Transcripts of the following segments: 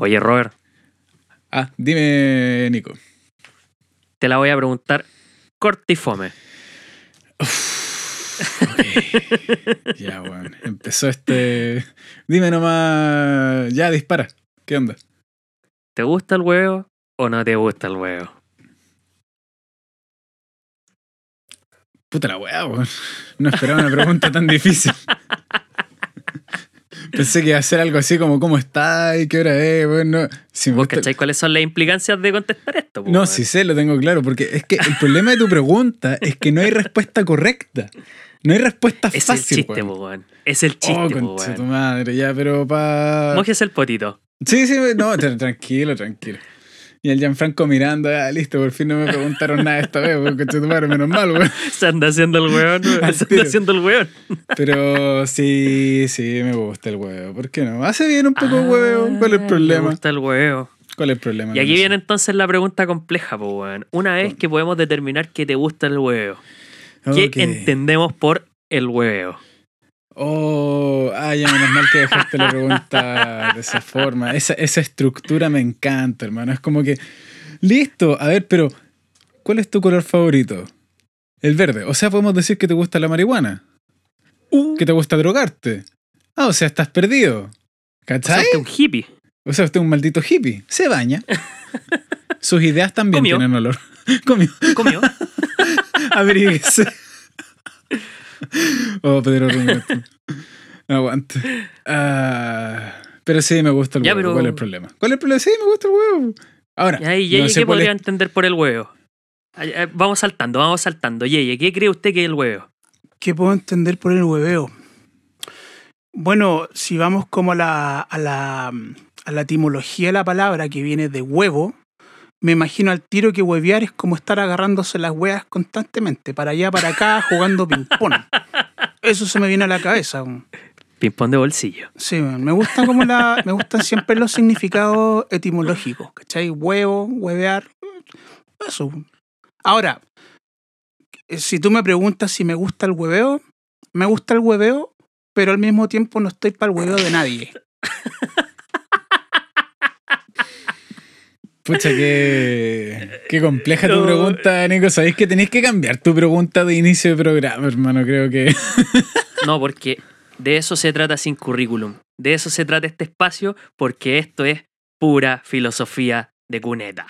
Oye, Robert, Ah, dime, Nico. te la voy a preguntar cortifome. Ya, weón. Empezó este. Dime nomás. Ya, dispara. ¿Qué onda? ¿Te gusta el huevo o no te gusta el huevo? Puta la weón. No esperaba una pregunta tan difícil. Pensé que iba a ser algo así como ¿cómo está? y qué hora es? weón. No, si ¿Vos gusta- cacháis cuáles son las implicancias de contestar esto? no weón? sí sé, lo tengo claro. Porque es que el problema de tu pregunta es que no hay respuesta correcta. No hay respuesta Es fácil. el chiste, weón. weón. Es el chiste, oh, po, concha tu weón. madre, ya, pero pa. Mójese el potito. Sí, sí, no, tra- tranquilo, tranquilo. Y el Gianfranco mirando, ah, listo, por fin no me preguntaron nada esta vez, concha tu madre, menos mal, weón. Se anda haciendo el weón, weón. Se anda haciendo el weón. Pero sí, sí, me gusta el huevo. ¿Por qué no? Hace bien un poco el Ah, huevo. ¿Cuál es el Me problema? gusta el huevo. ¿Cuál es el problema? Y aquí viene entonces la pregunta compleja, po, weón. Una vez que podemos determinar que te gusta el huevo, ¿qué entendemos por el huevo? Oh, ya menos mal que dejaste la pregunta de esa forma. Esa, esa estructura me encanta, hermano. Es como que, listo, a ver, pero ¿cuál es tu color favorito? El verde. O sea, podemos decir que te gusta la marihuana. Que te gusta drogarte. Ah, o sea, estás perdido. O sea, ¿Cachai? usted es un hippie. O sea, usted es un maldito hippie. Se baña. Sus ideas también Comió. tienen olor. Comió. Comió. Abríguese. Oh, Pedro Ruño. Aguante. Ah, pero sí, me gusta el Ya, huevo. pero- ¿Cuál es el problema? ¿Cuál es el problema? Sí, me gusta el huevo. Ahora, Y ahí, no ¿qué podría es- entender por el huevo? Ay, ay, Vamos saltando, vamos saltando. Yeye, ¿qué cree usted que es el huevo? ¿Qué puedo entender por el hueveo? Bueno, si vamos como a la, a la, a la etimología de la palabra que viene de huevo, me imagino al tiro que huevear es como estar agarrándose las hueas constantemente, para allá, para acá, jugando ping-pong. Eso se me viene a la cabeza. Ping-pong de bolsillo. Sí, me gusta como la, me gustan siempre los significados etimológicos, ¿cachai? Huevo, huevear, eso. Ahora, eh, si tú me preguntas si me gusta el hueveo, me gusta el hueveo, pero al mismo tiempo no estoy para el hueveo de nadie. Pucha, qué, qué compleja tu No. pregunta, Nico. Sabéis que tenéis que cambiar tu pregunta de inicio de programa, hermano. Creo que. No, porque de eso se trata sin currículum. De eso se trata este espacio, porque esto es pura filosofía de cuneta.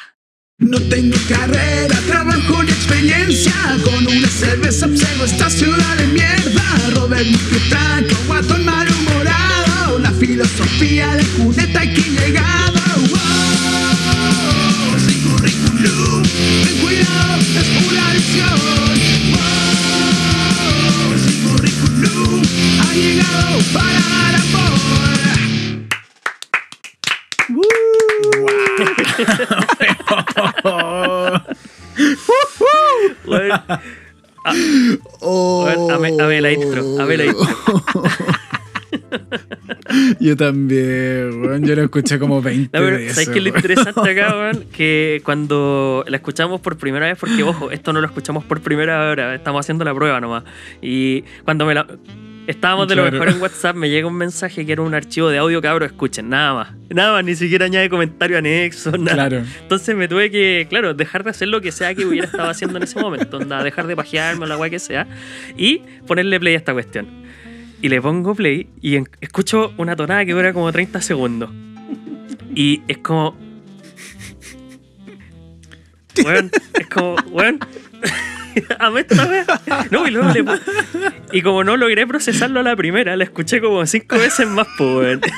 No tengo carrera, trabajo ni experiencia. Con una cerveza observo esta ciudad de mierda. Robert Franco, guatón malhumorado. La filosofía de Cuneta aquí Yo también, weón. Yo lo escuché como 20 No, pero veces. ¿sabes qué es lo interesante acá, weón? Que cuando la escuchamos por primera vez, porque ojo, esto no lo escuchamos por primera hora, estamos haciendo la prueba nomás. Y cuando me la. Estábamos de lo mejor en WhatsApp, me llega un mensaje que era un archivo de audio, cabro, escuchen, nada más. Nada más, ni siquiera añade comentario anexo, nada. Claro. Entonces me tuve que, claro, dejar de hacer lo que sea que hubiera estado haciendo en ese momento. Onda, dejar de pajearme o la weá que sea. Y ponerle play a esta cuestión. Y le pongo play y en- escucho una tonada que dura como 30 segundos. Y es como. Weón, es como, weón. Amé esta wea. No, y luego le Y como no logré procesarlo a la primera, la escuché como cinco veces más, pues, weón.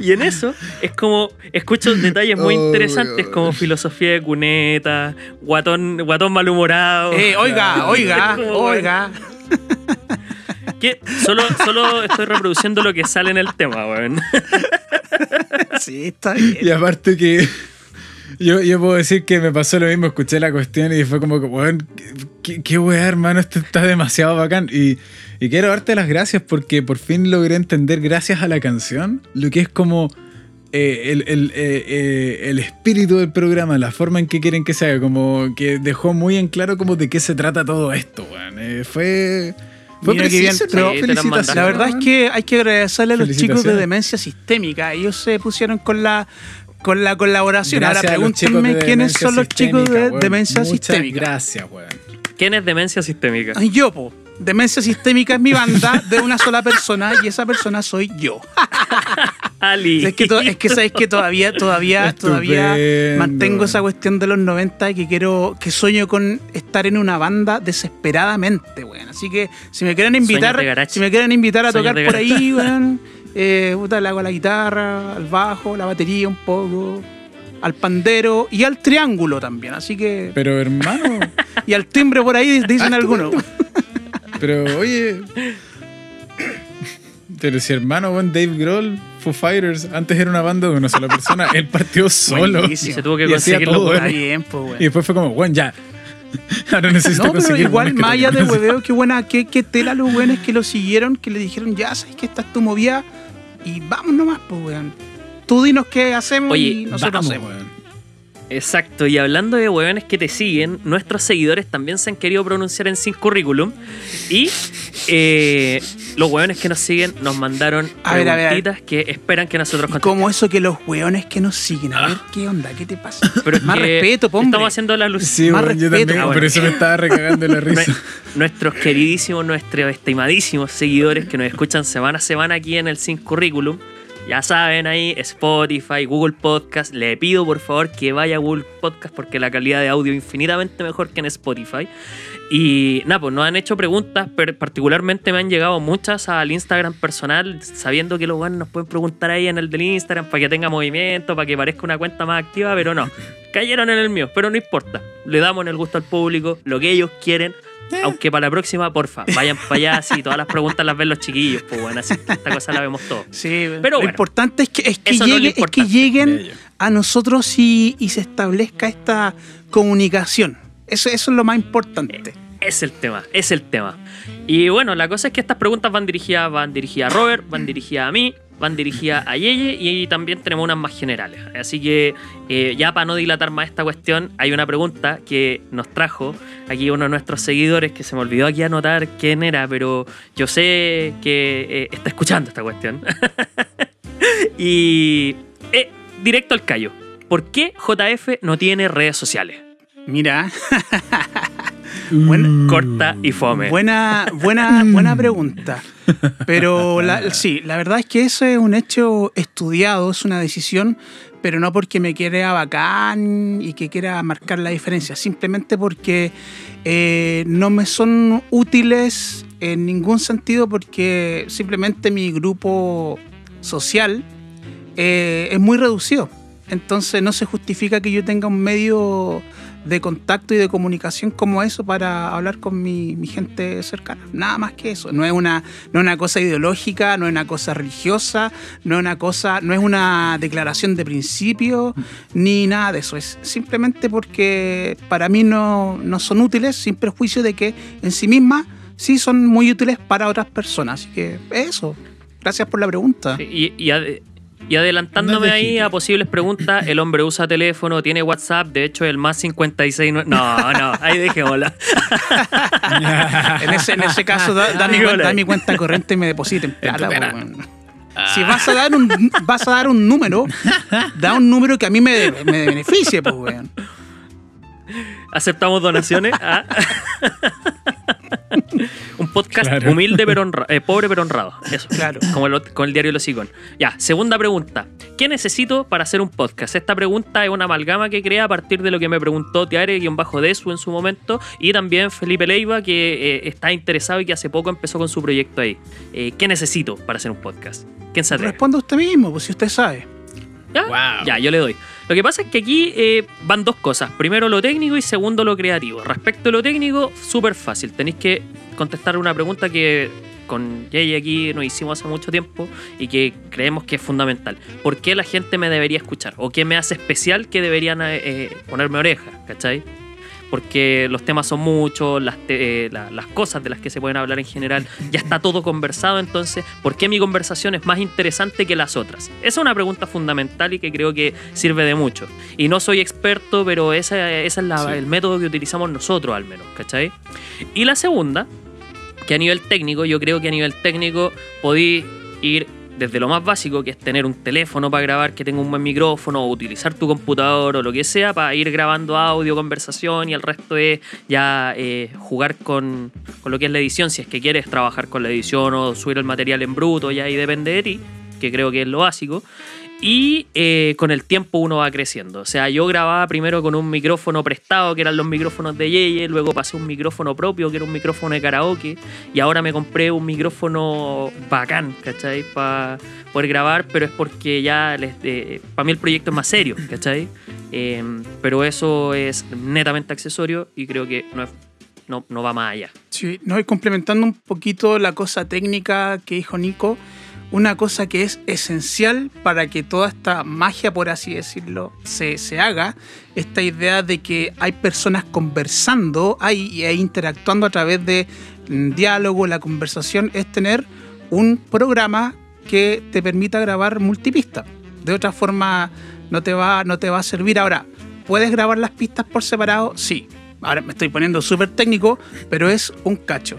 Y en eso es como, escucho detalles muy Oh, interesantes como filosofía de cuneta, guatón, guatón malhumorado. Eh, oiga, oiga, Como, oiga. Que solo, solo estoy reproduciendo lo que sale en el tema, weón. Sí, está bien. Y aparte que yo, yo puedo decir que me pasó lo mismo, escuché la cuestión y fue como que, weón, qué, qué weá, hermano, esto está demasiado bacán. Y, y quiero darte las gracias porque por fin logré entender, gracias a la canción, lo que es como eh, el, el, eh, eh, el espíritu del programa, la forma en que quieren que se haga, como que dejó muy en claro como de qué se trata todo esto, weón. Eh, fue... Fue La verdad es que hay que agradecerle a los chicos de. Demencia Sistémica. Ellos se pusieron con la con la colaboración. Gracias Ahora pregúntenme de quiénes son los chicos de weón. Demencia Muchas Sistémica. Gracias, weón. ¿Quién es demencia sistémica? Ay, Yo, po. Demencia Sistémica es mi banda de una sola persona y esa persona soy yo. Ali. Es que, es que sabes que todavía, todavía, todavía mantengo esa cuestión de los 90 y que quiero, que sueño con estar en una banda desesperadamente, weón. Así que si me quieren invitar, si me quieren invitar a Sueños tocar por ahí, weón, eh, puta, le hago a la guitarra, al bajo, la batería un poco, al pandero y al triángulo también. Así que. Pero hermano, Y al timbre por ahí dicen algunos. Pero oye. Pero si hermano, weón, Dave Grohl, Foo Fighters, antes era una banda de una sola persona, él partió solo. Buenísimo. Y se tuvo que Y hacía conseguir todo, los Está buenos. bien, pues, weón. Y después fue como, bueno, ya. Ahora necesito No, pero conseguir igual, allá de hueveo, qué buena, qué, qué tela los buenos que lo siguieron, que le dijeron, ya sabes que esta es tu movida y vamos nomás, pues, weón. Tú dinos qué hacemos Oye, y nosotros Vamos, hacemos. weón. Exacto, y hablando de hueones que te siguen, nuestros seguidores también se han querido pronunciar en Sin Currículum. Y eh, los hueones que nos siguen nos mandaron A ver, a ver, a ver. preguntitas que esperan que nosotros contestemos. como eso que los weones que nos siguen, a ver qué onda, qué te pasa. Pero Más que respeto, hombre. Estamos haciendo la luz. Sí, Más weón, yo respeto. también, Ah, bueno. por eso me estaba recagando la risa. Nue- Nuestros queridísimos, nuestros estimadísimos seguidores que nos escuchan semana a semana aquí en el Sin Currículum. Ya saben ahí, Spotify, Google Podcast. Le pido por favor que vaya a Google Podcast porque la calidad de audio es infinitamente mejor que en Spotify. Y nada, pues nos han hecho preguntas, pero particularmente me han llegado muchas al Instagram personal, sabiendo que los buenos nos pueden preguntar ahí en el del Instagram para que tenga movimiento, para que parezca una cuenta más activa, pero no. Cayeron en el mío, pero no importa. Le damos en el gusto al público, lo que ellos quieren. Aunque para la próxima, porfa, vayan para allá, así todas las preguntas las ven los chiquillos, pues bueno, así esta cosa la vemos todos. Sí, Pero lo bueno, importante es que, es que, no es llegue- es que lleguen a nosotros y, y se establezca esta comunicación. Eso, es lo más importante. Es el tema, es el tema. Y bueno, la cosa es que estas preguntas van dirigidas, van dirigidas a Robert, van dirigidas a mí, van dirigidas a Yeye y también tenemos unas más generales. Así que eh, ya para no dilatar más esta cuestión, hay una pregunta que nos trajo aquí uno de nuestros seguidores que se me olvidó aquí anotar quién era, pero yo sé que eh, está escuchando esta cuestión. y eh, directo al callo. ¿Por qué JF no tiene redes sociales? Mira, Bueno, Corta y fome. buena, buena, buena pregunta. Pero la- sí, la verdad es que eso es un hecho estudiado, es una decisión, pero no porque me quiera bacán y que quiera marcar la diferencia, simplemente porque eh, no me son útiles en ningún sentido porque simplemente mi grupo social eh, es muy reducido. Entonces no se justifica que yo tenga un medio de contacto y de comunicación como eso para hablar con mi, mi gente cercana. Nada más que eso. No es una, no es una cosa ideológica, no es una cosa religiosa, no es una cosa, no es una declaración de principio, ni nada de eso. Es simplemente porque para mí no, no son útiles, sin perjuicio de que en sí mismas sí son muy útiles para otras personas. Así que eso. Gracias por la pregunta. Y, y ade- y adelantándome No ahí a posibles preguntas, el hombre usa teléfono, tiene WhatsApp, de hecho el más 56... No, no, no, ahí dejémosla. En ese, en ese caso, da, da mi, cuenta, da mi cuenta corriente y me depositen. Si vas a dar un vas a dar un número, da un número que a mí me, me beneficie, pues, weón. Aceptamos donaciones. ah. Un podcast Claro. humilde pero honrado, eh, pobre pero honrado. Eso. Claro. Como el, con el diario Los Icon. Ya, segunda pregunta. ¿Qué necesito para hacer un podcast? Esta pregunta es una amalgama que crea a partir de lo que me preguntó Tiare-Desu en su momento y también Felipe Leiva, que eh, está interesado y que hace poco empezó con su proyecto ahí. Eh, ¿Qué necesito para hacer un podcast? ¿Quién se atreve? Responda usted mismo, pues si usted sabe. ¿Ya? Wow. Ya, yo le doy. Lo que pasa es que aquí eh, van dos cosas. Primero lo técnico y segundo lo creativo. Respecto a lo técnico, súper fácil. Tenéis que contestar una pregunta que con Jay aquí nos hicimos hace mucho tiempo y que creemos que es fundamental. ¿Por qué la gente me debería escuchar? ¿O qué me hace especial que deberían eh, eh, ponerme oreja? ¿Cachai? Porque los temas son muchos, las, te- eh, la- las cosas de las que se pueden hablar en general, ya está todo conversado, entonces, ¿por qué mi conversación es más interesante que las otras? Esa es una pregunta fundamental y que creo que sirve de mucho. Y no soy experto, pero ese es la- Sí. el método que utilizamos nosotros al menos, ¿cachai? Y la segunda que a nivel técnico, yo creo que a nivel técnico podéis ir desde lo más básico, que es tener un teléfono para grabar que tenga un buen micrófono, o utilizar tu computador o lo que sea para ir grabando audio, conversación y el resto es ya eh, jugar con, con lo que es la edición, si es que quieres trabajar con la edición o subir el material en bruto, ya ahí depende de ti, que creo que es lo básico. Y eh, con el tiempo uno va creciendo. O sea, yo grababa primero con un micrófono prestado, que eran los micrófonos de Yeye, luego pasé un micrófono propio, que era un micrófono de karaoke, y ahora me compré un micrófono bacán, ¿cachai? Para poder grabar, pero es porque ya para mí el proyecto es más serio, ¿cachai? Eh, pero eso es netamente accesorio y creo que no, es, no, no va más allá. Sí, no, y complementando un poquito la cosa técnica que dijo Nico, una cosa que es esencial para que toda esta magia, por así decirlo, se, se haga, esta idea de que hay personas conversando ahí interactuando a través de mm, diálogo, la conversación, es tener un programa que te permita grabar multipista. De otra forma, no te va, no te va a servir. Ahora, ¿puedes grabar las pistas por separado? Sí. Ahora me estoy poniendo súper técnico, pero es un cacho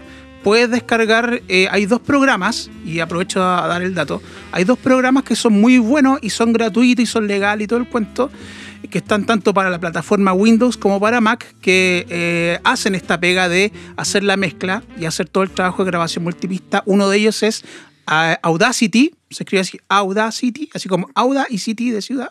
puedes descargar, eh, hay dos programas, y aprovecho a dar el dato, hay dos programas que son muy buenos y son gratuitos y son legales y todo el cuento, que están tanto para la plataforma Windows como para Mac, que eh, hacen esta pega de hacer la mezcla y hacer todo el trabajo de grabación multipista. Uno de ellos es ah, Audacity, se escribe así Audacity, así como Auda y City de ciudad.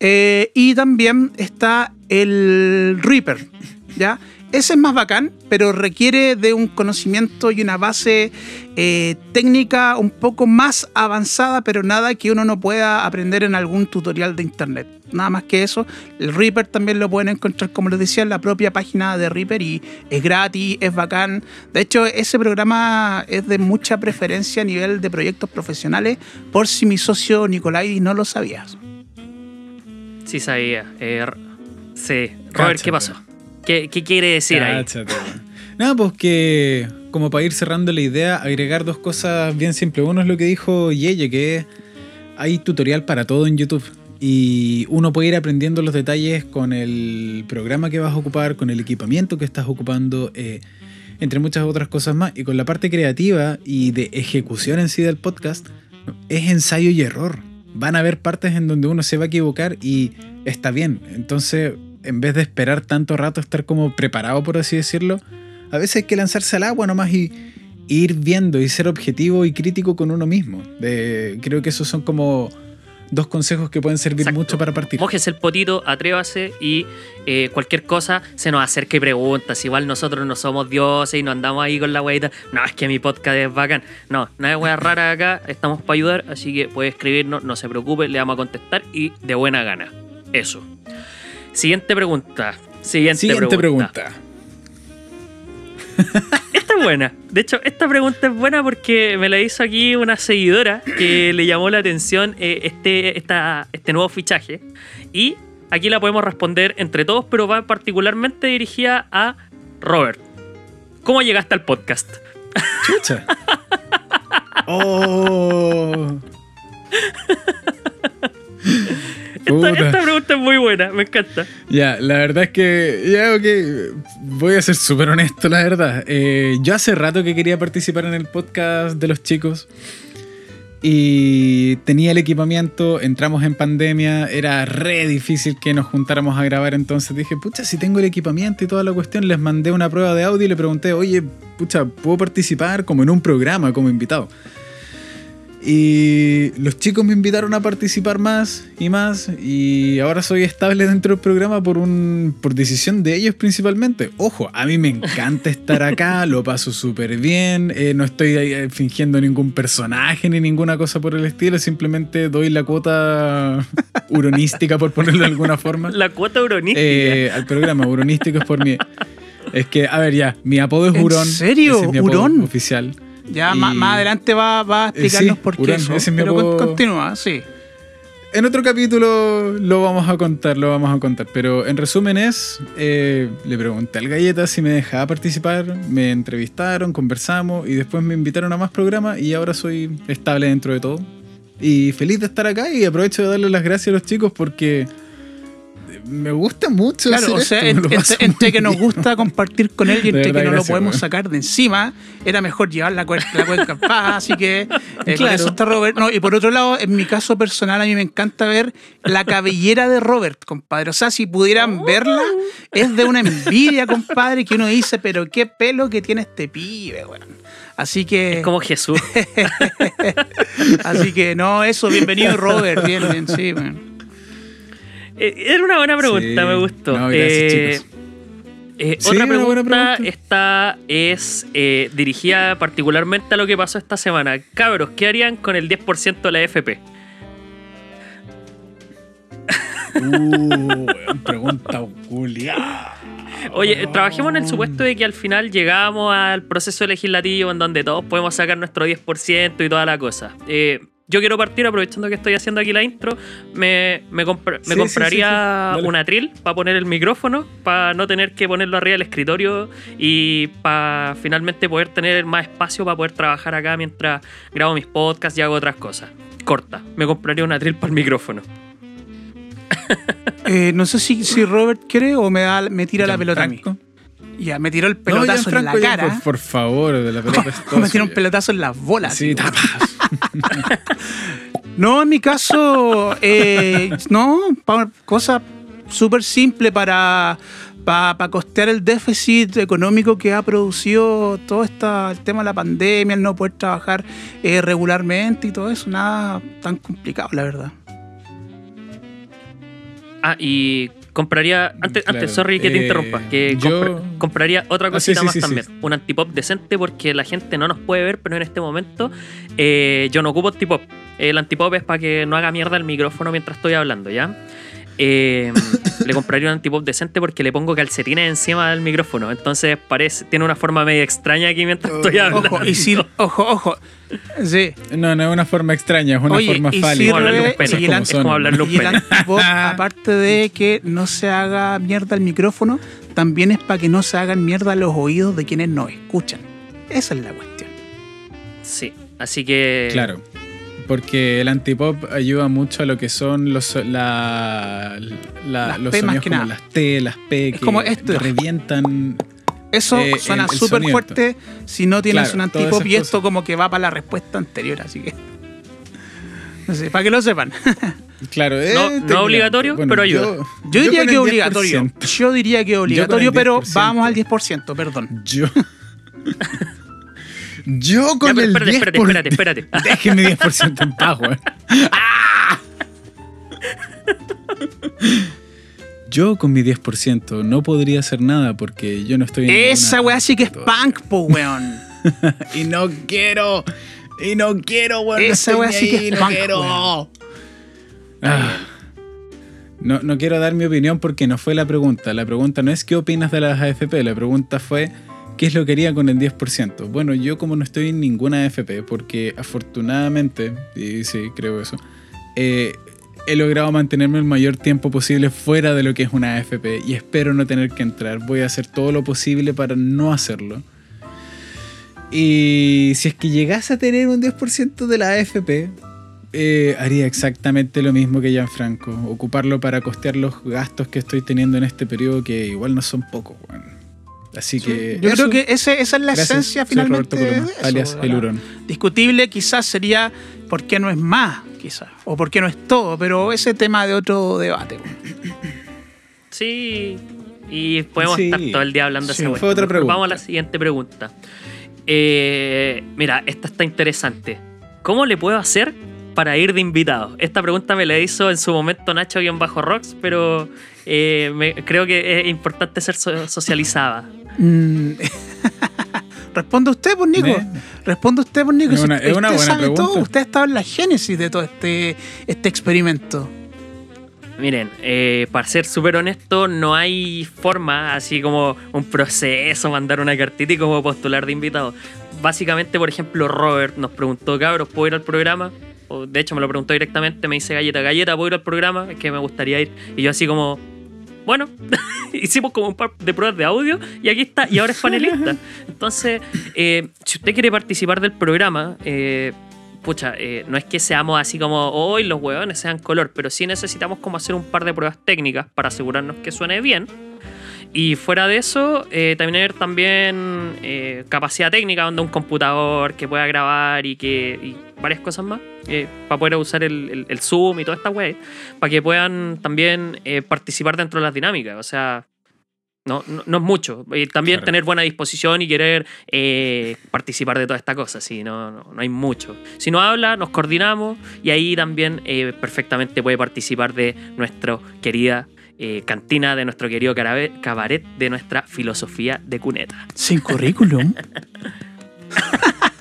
Eh, y también está el Reaper, ¿ya? Ese es más bacán, pero requiere de un conocimiento y una base eh, técnica un poco más avanzada, pero nada que uno no pueda aprender en algún tutorial de internet. Nada más que eso. El Reaper también lo pueden encontrar, como les decía, en la propia página de Reaper y es gratis, es bacán. De hecho, ese programa es de mucha preferencia a nivel de proyectos profesionales, por si mi socio Nicolai no lo sabía. Sí sabía. Eh, sí. Robert, ¿qué pasó? ¿Qué, quiere decir ahí? Nada, pues que como para ir cerrando la idea, agregar dos cosas bien simples. Uno es lo que dijo Yeye, que hay tutorial para todo en YouTube. Y uno puede ir aprendiendo los detalles con el programa que vas a ocupar, con el equipamiento que estás ocupando, eh, entre muchas otras cosas más. Y con la parte creativa y de ejecución en sí del podcast, es ensayo y error. Van a haber partes en donde uno se va a equivocar y está bien. Entonces, en vez de esperar tanto rato estar como preparado, por así decirlo, a veces hay que lanzarse al agua nomás y, ir viendo y ser objetivo y crítico con uno mismo. creo que esos son como dos consejos que pueden servir mucho para partir. Mojese el potito, atrévase y eh, cualquier cosa se nos acerca y preguntas. Igual nosotros no somos dioses y no andamos ahí con la weita. No, es que mi podcast es bacán. No, nada de wea rara acá. Estamos para ayudar, así que puede escribirnos, no se preocupe, le vamos a contestar y de buena gana. Eso. Siguiente pregunta. Siguiente, pregunta. esta es buena. De hecho, esta pregunta es buena porque me la hizo aquí una seguidora que le llamó la atención eh, este, este nuevo fichaje. Y aquí la podemos responder entre todos, pero va particularmente dirigida a Robert. ¿Cómo llegaste al podcast? Chucha. oh. Esta, pregunta es muy buena, me encanta. Ya, la verdad es que, ya, ok, voy a ser súper honesto, la verdad. Eh, yo hace rato que quería participar en el podcast de los chicos y tenía el equipamiento, entramos en pandemia, era re difícil que nos juntáramos a grabar, entonces dije, pucha, si tengo el equipamiento y toda la cuestión, les mandé una prueba de audio y le pregunté, oye, pucha, ¿puedo participar como en un programa, como invitado? Y los chicos me invitaron a participar más y más. Y ahora soy estable dentro del programa por, un, por decisión de ellos principalmente. Ojo, a mí me encanta estar acá, lo paso súper bien. Eh, no estoy eh, fingiendo ningún personaje ni ninguna cosa por el estilo. Simplemente doy la cuota uronística, por ponerlo de alguna forma. La cuota uronística. Eh, al programa, uronístico es por mí. Es que, a ver, ya, mi apodo es Hurón. ¿En serio? es mi ¿Hurón? oficial. Ya más, adelante va, va a explicarnos por qué eso. pero continúa, sí. En otro capítulo lo vamos a contar, lo vamos a contar. Pero en resumen es, eh, le pregunté al Galleta si me dejaba participar, me entrevistaron, conversamos y después me invitaron a más programas y ahora soy estable dentro de todo. Y feliz de estar acá y aprovecho de darle las gracias a los chicos porque me gusta mucho. Claro, hacer o sea, esto, entre, que nos gusta compartir con él y entre que no lo podemos sacar de encima, era mejor llevar la, la cuenca en paz. Así que eh, Claro. eso está Robert. No, y por otro lado, en mi caso personal, a mí me encanta ver la cabellera de Robert, compadre. O sea, si pudieran verla, es de una envidia, compadre, que uno dice, pero qué pelo que tiene este pibe, weón. Así que. Es como Jesús. Así que no, eso, bienvenido Robert, bien, bien, sí, weón. Eh, Era una buena pregunta, Sí. me gustó. No, gracias, Eh, chicos. eh, Sí, otra pregunta, pregunta. esta es eh, dirigida particularmente a lo que pasó esta semana. Cabros, ¿qué harían con el 10% de la FP? Uh, pregunta culiada. Oye, trabajemos en el supuesto de que al final llegamos al proceso legislativo en donde todos podemos sacar nuestro 10% y toda la cosa. Eh, yo quiero partir aprovechando que estoy haciendo aquí la intro. Me, me, compra- me Sí, sí, compraría sí, sí. Un atril para poner el micrófono, para no tener que ponerlo arriba del escritorio y para finalmente poder tener más espacio para poder trabajar acá mientras grabo mis podcasts y hago otras cosas. Corta, me compraría un atril para el micrófono. Eh, no sé si, si Robert quiere o me, da, me tira la pelota a mí. Ya, me tiró el No, pelotazo en la ya, cara. Por, por favor, de la pelota me tiró un pelotazo en las bolas. Sí, tapas. No, en mi caso, eh, no, pa- cosa súper simple para, para costear el déficit económico que ha producido todo esta, el tema de la pandemia, el no poder trabajar eh, regularmente y todo eso, nada tan complicado, la verdad. Ah, y compraría. Antes, Claro, antes sorry que te eh, interrumpa. Que yo- compra- compraría otra Ah, cosita sí, más sí, también. sí. Un antipop decente porque la gente no nos puede ver, pero en este momento eh, yo no ocupo antipop. El antipop es para que no haga mierda el micrófono mientras estoy hablando, ¿ya? Eh, le compraría un antipop decente porque le pongo calcetines encima del micrófono. Entonces parece, tiene una forma medio extraña aquí mientras estoy hablando. Ojo, y si, ojo, ojo. Sí. No, no es una forma extraña, es una Oye, forma fálica. pene. Es es como hablarle un Y el pene. antipop, aparte de que no se haga mierda el micrófono, también es para que no se hagan mierda los oídos de quienes nos escuchan. Esa es la cuestión. Sí, así que. Claro. Porque el antipop ayuda mucho a lo que son los, la, la- Las los P más sonidos que como nada. las T, las P, Es que como esto. revientan. Eso Eh, suena súper fuerte si no tienes Claro, un antipop y esto cosas. como que va para la respuesta anterior, así que. No sé, para que lo sepan. Claro, eh, No- no obligatorio, pero ayuda. Yo, Yo diría con que obligatorio. 10%. Yo diría que obligatorio, pero 10%. vamos al 10%, perdón. Yo. Yo Ya, con pero el espérate, 10%. espérate, espérate, espérate. Déjenme 10% en paz, weón. ¡Ah! Yo con mi 10% no podría hacer nada porque yo no estoy en Esa weá sí que es punk, po, weón. Y no quiero. Y no quiero, weón. Esa weá sí que es no punk, quiero. weón. Ah. No, no quiero dar mi opinión porque no fue la pregunta. La pregunta no es qué opinas de las AFP. La pregunta fue qué es lo que haría con el 10%. Bueno, yo como no estoy en ninguna AFP, porque afortunadamente, y sí, creo eso, eh, he logrado mantenerme el mayor tiempo posible fuera de lo que es una AFP y espero no tener que entrar. Voy a hacer todo lo posible para no hacerlo. Y si es que llegase a tener un 10% de la AFP, eh, haría exactamente lo mismo que Gianfranco. Ocuparlo para costear los gastos que estoy teniendo en este periodo, que igual no son pocos, weón. Así que. Yo eso. creo que ese- esa es la Gracias. esencia finalmente Roberto Coloma, de eso, alias ¿verdad? El Hurón. Discutible quizás sería por qué no es más, quizás, o por qué no es todo, pero ese tema de otro debate. Sí, y podemos Sí. estar todo el día hablando de Sí, esa fue otra pregunta. Vamos a la siguiente pregunta. Eh, mira, esta está interesante. ¿Cómo le puedo hacer para ir de invitado? Esta pregunta me la hizo en su momento Nacho-Rocks, pero eh, me- creo que es importante ser so- socializada. Mm. Responde usted, pues, Nico. Responde usted, pues, Nico. Es Si una- usted es una buena sabe pregunta. todo, usted ha estado en la génesis de todo este, este experimento. Miren, eh, para ser súper honesto, no hay forma, así como un proceso, mandar una cartita y como postular de invitado. Básicamente, por ejemplo, Robert nos preguntó, cabros, ¿puedo ir al programa? O, de hecho, me lo preguntó directamente, me dice, Galleta, Galleta, ¿puedo ir al programa? Es que me gustaría ir. Y yo así como, bueno, hicimos como un par de pruebas de audio y aquí está, y ahora es panelista. Entonces, eh, si usted quiere participar del programa, eh, pucha, eh, no es que seamos así como hoy los huevones sean color, pero sí necesitamos como hacer un par de pruebas técnicas para asegurarnos que suene bien. Y fuera de eso, eh, tener también eh, capacidad técnica, donde un computador que pueda grabar y que y varias cosas más, eh, para poder usar el, el- el Zoom y toda esta web, para que puedan también eh, participar dentro de las dinámicas. O sea, no, no, no es mucho. Y también Claro. tener buena disposición y querer eh, participar de toda esta cosa. Sí, no, no, no hay mucho. Si no habla, nos coordinamos y ahí también eh, perfectamente puede participar de nuestra querida eh, cantina, de nuestro querido cabaret, de nuestra filosofía de cuneta. Sin currículum.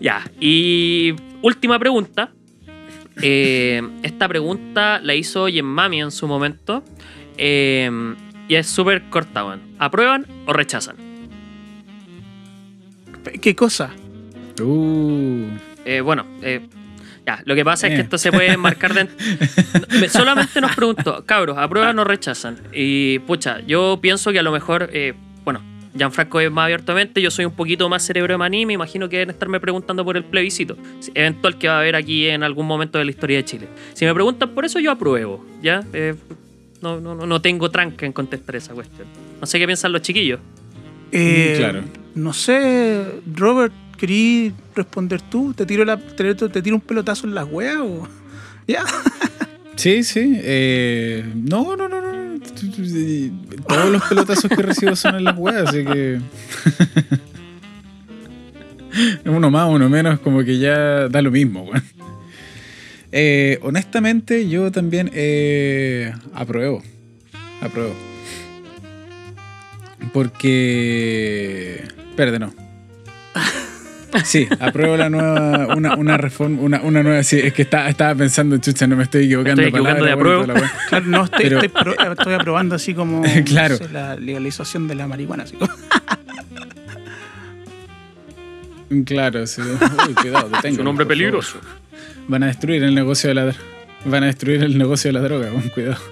Ya, y última pregunta. Eh, esta pregunta la hizo Mami en su momento. eh, y es súper corta, weón. ¿Aprueban o rechazan? ¿Qué cosa? Uh, Eh, bueno, ya, lo que pasa es que esto se puede enmarcar dentro. Me- Solamente nos pregunto, cabros, ¿aprueban o rechazan? Y pucha, yo pienso que a lo mejor, bueno, Gianfranco es más abiertamente, yo soy un poquito más cerebro de maní, me imagino que deben estarme preguntando por el plebiscito, eventual que va a haber aquí en algún momento de la historia de Chile. Si me preguntan por eso, yo apruebo, ¿ya? Eh, no, no, no- no tengo tranca en contestar esa cuestión. No sé qué piensan los chiquillos. Eh, claro. No sé, Robert, ¿querí responder tú? ¿Te tiro, la, te, te tiro un pelotazo en las weas o...? Ya. sí, sí. eh, no, no, no, no. Todos los pelotazos que recibo son en las weas, así que. uno más, uno menos, como que ya da lo mismo, weón. Eh, honestamente, yo también eh, apruebo. Apruebo. Porque. No. Sí, apruebo la nueva, una, una reforma, una, una nueva, sí, es que está- estaba pensando, chucha, no me estoy equivocando. Estoy equivocando de palabra, apruebo. la wea. Claro, no, estoy, Pero- estoy, pro- estoy aprobando así como Claro. no sé, la legalización de la marihuana. Así como- Claro, sí. Uy, cuidado, deténganlo, Es un hombre peligroso. Van a destruir el negocio de la Van a destruir el negocio de la droga, con cuidado.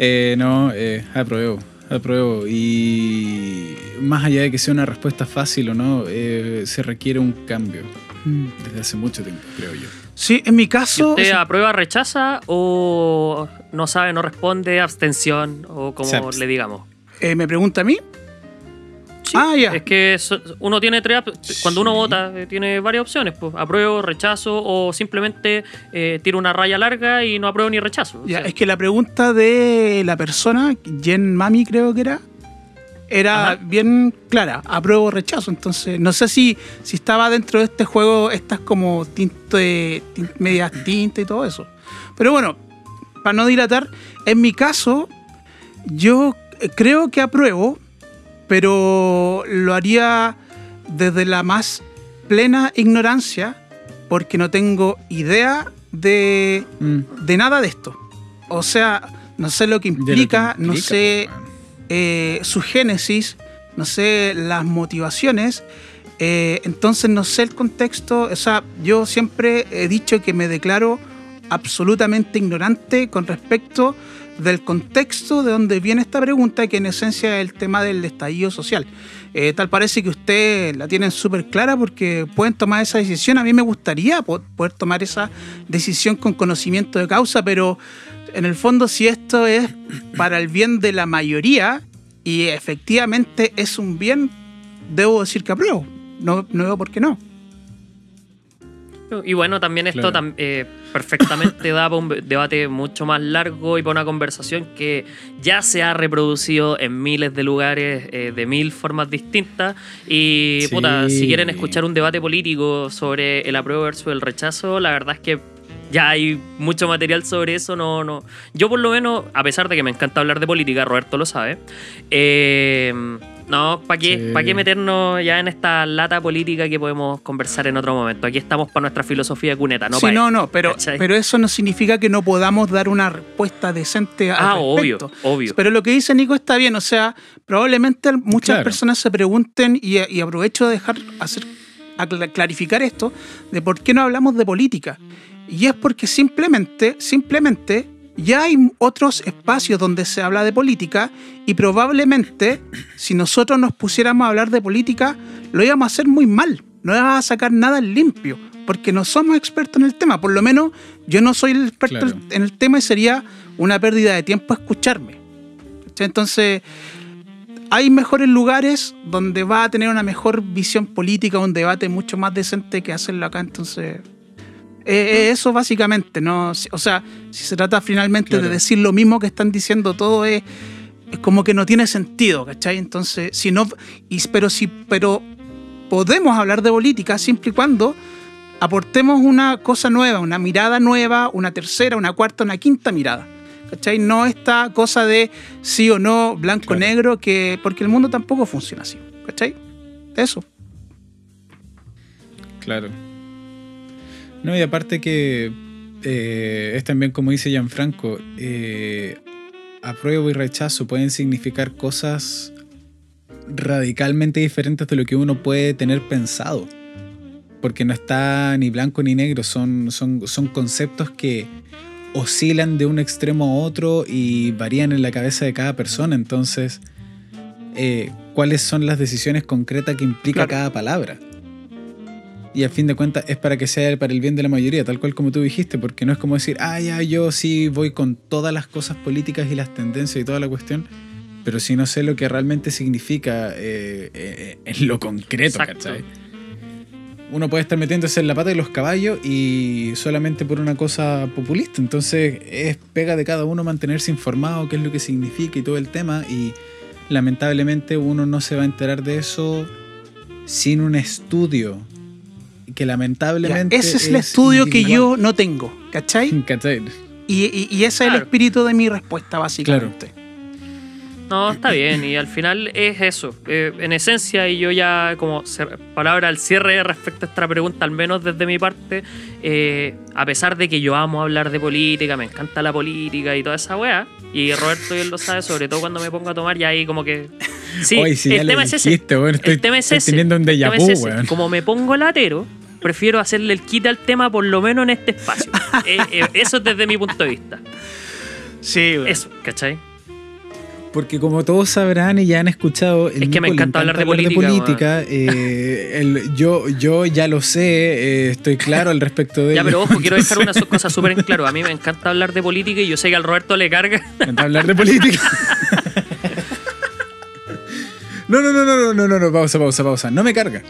Eh, no, eh, apruebo. Apruebo. Y más allá de que sea una respuesta fácil o no, eh, se requiere un cambio. Desde hace mucho tiempo, creo yo. Sí, en mi caso... usted aprueba, rechaza o no sabe, no responde, abstención o como le digamos. eh, ¿Me pregunta a mí? Ah, ya. Es que uno tiene tres, cuando uno Sí. vota eh, tiene varias opciones, pues apruebo, rechazo o simplemente eh, tiro una raya larga y no apruebo ni rechazo. O Ya, sea, es que la pregunta de la persona, Jen Mami creo que era, era Ajá. bien clara, apruebo o rechazo. Entonces, no sé si, si estaba dentro de este juego estas como tinte, tin- medias tintas y todo eso. Pero bueno, para no dilatar, en mi caso, yo eh, creo que apruebo, pero lo haría desde la más plena ignorancia, porque no tengo idea de Mm, de nada de esto. O sea, no sé lo que de lo que implica, no sé weón. eh, su génesis, no sé las motivaciones, eh, entonces no sé el contexto. O sea, yo siempre he dicho que me declaro absolutamente ignorante con respecto del contexto de donde viene esta pregunta, que en esencia es el tema del estallido social. Eh, tal parece que usted la tienen súper clara porque pueden tomar esa decisión. A mí me gustaría po- poder tomar esa decisión con conocimiento de causa, pero en el fondo si esto es para el bien de la mayoría y efectivamente es un bien, debo decir que apruebo. No, no veo por qué no. Y bueno, también esto Claro. tam- eh, perfectamente da para un debate mucho más largo y para una conversación que ya se ha reproducido en miles de lugares, eh, de mil formas distintas. Y Sí. puta, si quieren escuchar un debate político sobre el apruebo versus el rechazo, la verdad es que ya hay mucho material sobre eso. No, no. Yo por lo menos, a pesar de que me encanta hablar de política, Roberto lo sabe, eh, no, ¿para qué, Sí. ¿pa' qué meternos ya en esta lata política que podemos conversar en otro momento? Aquí estamos para nuestra filosofía de cuneta, ¿no? sí, no, no, pero, ¿cachai? pero eso no significa que no podamos dar una respuesta decente al Ah, obvio, respecto. obvio. Pero lo que dice Nico está bien, o sea, probablemente muchas Claro. personas se pregunten y, y aprovecho de dejar hacer a cla- clarificar esto de por qué no hablamos de política. Y es porque simplemente, simplemente ya hay otros espacios donde se habla de política y probablemente si nosotros nos pusiéramos a hablar de política lo íbamos a hacer muy mal. no vas a sacar nada limpio, porque no somos expertos en el tema. Por lo menos yo no soy el experto Claro. en el tema y sería una pérdida de tiempo escucharme. Entonces, hay mejores lugares donde va a tener una mejor visión política, un debate mucho más decente que hacerlo acá. Entonces, eh, eh, eso básicamente, ¿no? O sea, si se trata finalmente Claro. de decir lo mismo que están diciendo todo es, es como que no tiene sentido, ¿cachai? Entonces, si no, y, pero si, pero podemos hablar de política siempre y cuando aportemos una cosa nueva, una mirada nueva, una tercera, una cuarta, una quinta mirada. ¿Cachai? No esta cosa de sí o no, blanco o Claro. negro, que, porque el mundo tampoco funciona así. ¿Cachai? Eso. Claro. No, y aparte que eh, es también como dice Gianfranco, eh, apruebo y rechazo pueden significar cosas radicalmente diferentes de lo que uno puede tener pensado. Porque no está ni blanco ni negro, son, son, son conceptos que oscilan de un extremo a otro y varían en la cabeza de cada persona. Entonces, eh, ¿cuáles son las decisiones concretas que implica Claro. cada palabra? Y a fin de cuentas es para que sea para el bien de la mayoría, tal cual como tú dijiste, porque no es como decir, ah, ya, yo sí voy con todas las cosas políticas y las tendencias y toda la cuestión, pero si no sé lo que realmente significa eh, eh, en lo concreto, Exacto. ¿cachai? Uno puede estar metiéndose en la pata de los caballos y solamente por una cosa populista, entonces es pega de cada uno mantenerse informado, qué es lo que significa y todo el tema, y lamentablemente uno no se va a enterar de eso sin un estudio que Ya, lamentablemente ese es el estudio que yo no tengo. ¿Cachai? ¿Cachai? Y, y- y ese es el Claro. espíritu de mi respuesta, básicamente. No, está bien, y al final es eso. Eh, en esencia, y yo ya como palabra al cierre respecto a esta pregunta, al menos desde mi parte, eh, a pesar de que yo amo hablar de política, me encanta la política y toda esa weá, y Roberto bien lo sabe, sobre todo cuando me pongo a tomar, ya ahí como que... Sí, sí, ya el tema es ese. estoy, el tema es estoy ese. teniendo un déjà El tema es ese. weón. Como me pongo latero, prefiero hacerle el quite al tema por lo menos en este espacio. Eh, eh, eso es desde mi punto de vista. Sí, güey. Eso, ¿cachai? Porque como todos sabrán y ya han escuchado, el Es que me encanta hablar de política, política, eh, el- yo, yo ya lo sé, eh, estoy claro al respecto de Ya, pero ojo, quiero dejar una cosa súper en claro. A mí me encanta hablar de política y yo sé que al Roberto le carga. Me encanta hablar de política. No, no, no, no, no, no, no, no, pausa, pausa, pausa. No me carga.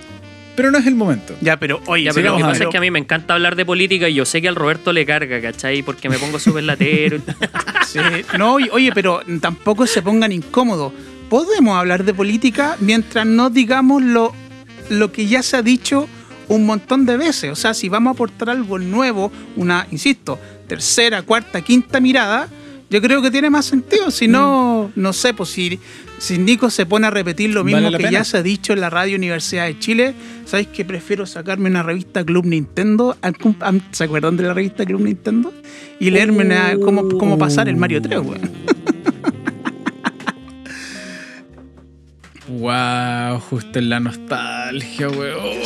Pero no es el momento. Ya, pero oye, Ya, pero lo que pasa es que a mí me encanta hablar de política y yo sé que al Roberto le carga, ¿cachai? Porque me pongo súper latero. Sí, no, oye, pero tampoco se pongan incómodos. Podemos hablar de política mientras no digamos lo, lo que ya se ha dicho un montón de veces. O sea, si vamos a aportar algo nuevo, una, insisto, tercera, cuarta, quinta mirada, yo creo que tiene más sentido. Si no, no sé, pues si, si Nico se pone a repetir lo mismo que pena. ya se ha dicho en la Radio Universidad de Chile, ¿sabéis que prefiero sacarme una revista Club Nintendo? ¿Algún- am- ¿Se acuerdan de la revista Club Nintendo? Y leerme una- cómo, cómo pasar el Mario 3, weón. Wow, justo en la nostalgia, weón.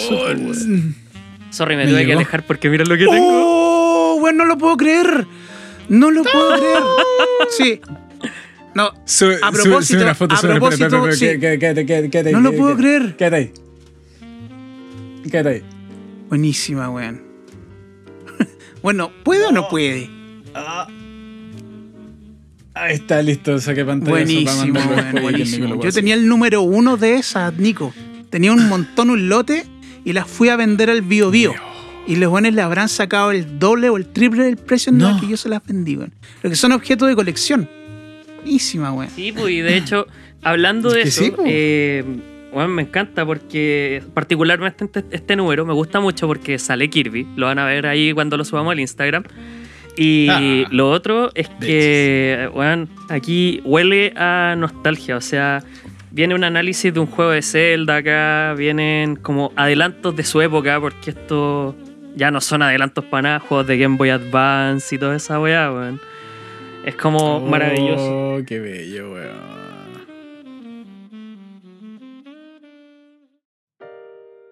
Sorry, me Me tuve que llegó. alejar porque mira lo que tengo. ¡Oh! Bueno, no lo puedo creer. No lo puedo creer. Sí. No, Su- A propósito- sube una foto, a sube propósito, espera, espera, sí. espera, quédate, quédate, quédate, quédate, No lo puedo creer. Quédate ahí. Quédate ahí. buenísima, weón. bueno, ¿puede o no puede? Ahí está, listo, saqué pantalla. Buenísimo, weón, buenísimo. Yo tenía el número uno de esas, Nico. Tenía un montón, un lote, y las fui a vender al Bio Bio. Y los buenos le habrán sacado el doble o el triple del precio en el que yo se las vendí, weón. Porque son objetos de colección. Buenísima, weón. Sí, pues, y de hecho, hablando de Es que eso, sí, po. eh, bueno, me encanta porque particularmente este, este número me gusta mucho porque sale Kirby. Lo van a ver ahí cuando lo subamos al Instagram. Y Ah, lo otro es que, bueno, aquí huele a nostalgia. O sea, viene un análisis de un juego de Zelda acá, vienen como adelantos de su época, porque esto ya no son adelantos para nada, juegos de Game Boy Advance y toda esa weá, weón. Es como maravilloso. Oh, qué bello, weón.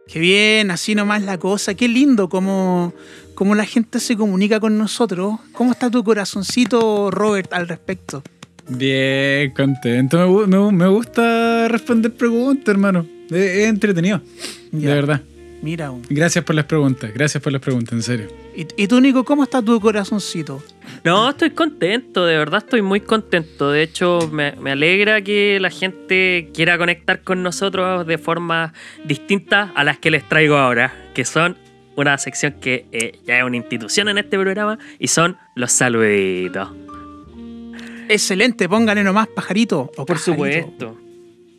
Qué bien, así nomás la cosa. Qué lindo cómo, cómo la gente se comunica con nosotros. ¿Cómo está tu corazoncito, Robert, al respecto? Bien, contento. Me, gu- me gu- me gusta responder preguntas, hermano. Es, es entretenido, Ya. de verdad. Mira. un- Gracias por las preguntas, gracias por las preguntas, en serio. ¿Y, y tú, Nico, cómo está tu corazoncito? No, estoy contento, de verdad estoy muy contento. De hecho, me, me alegra que la gente quiera conectar con nosotros de formas distintas a las que les traigo ahora, que son una sección que eh, ya es una institución en este programa y son los saluditos. Excelente, póngale nomás pajarito. O Por pajarito. supuesto.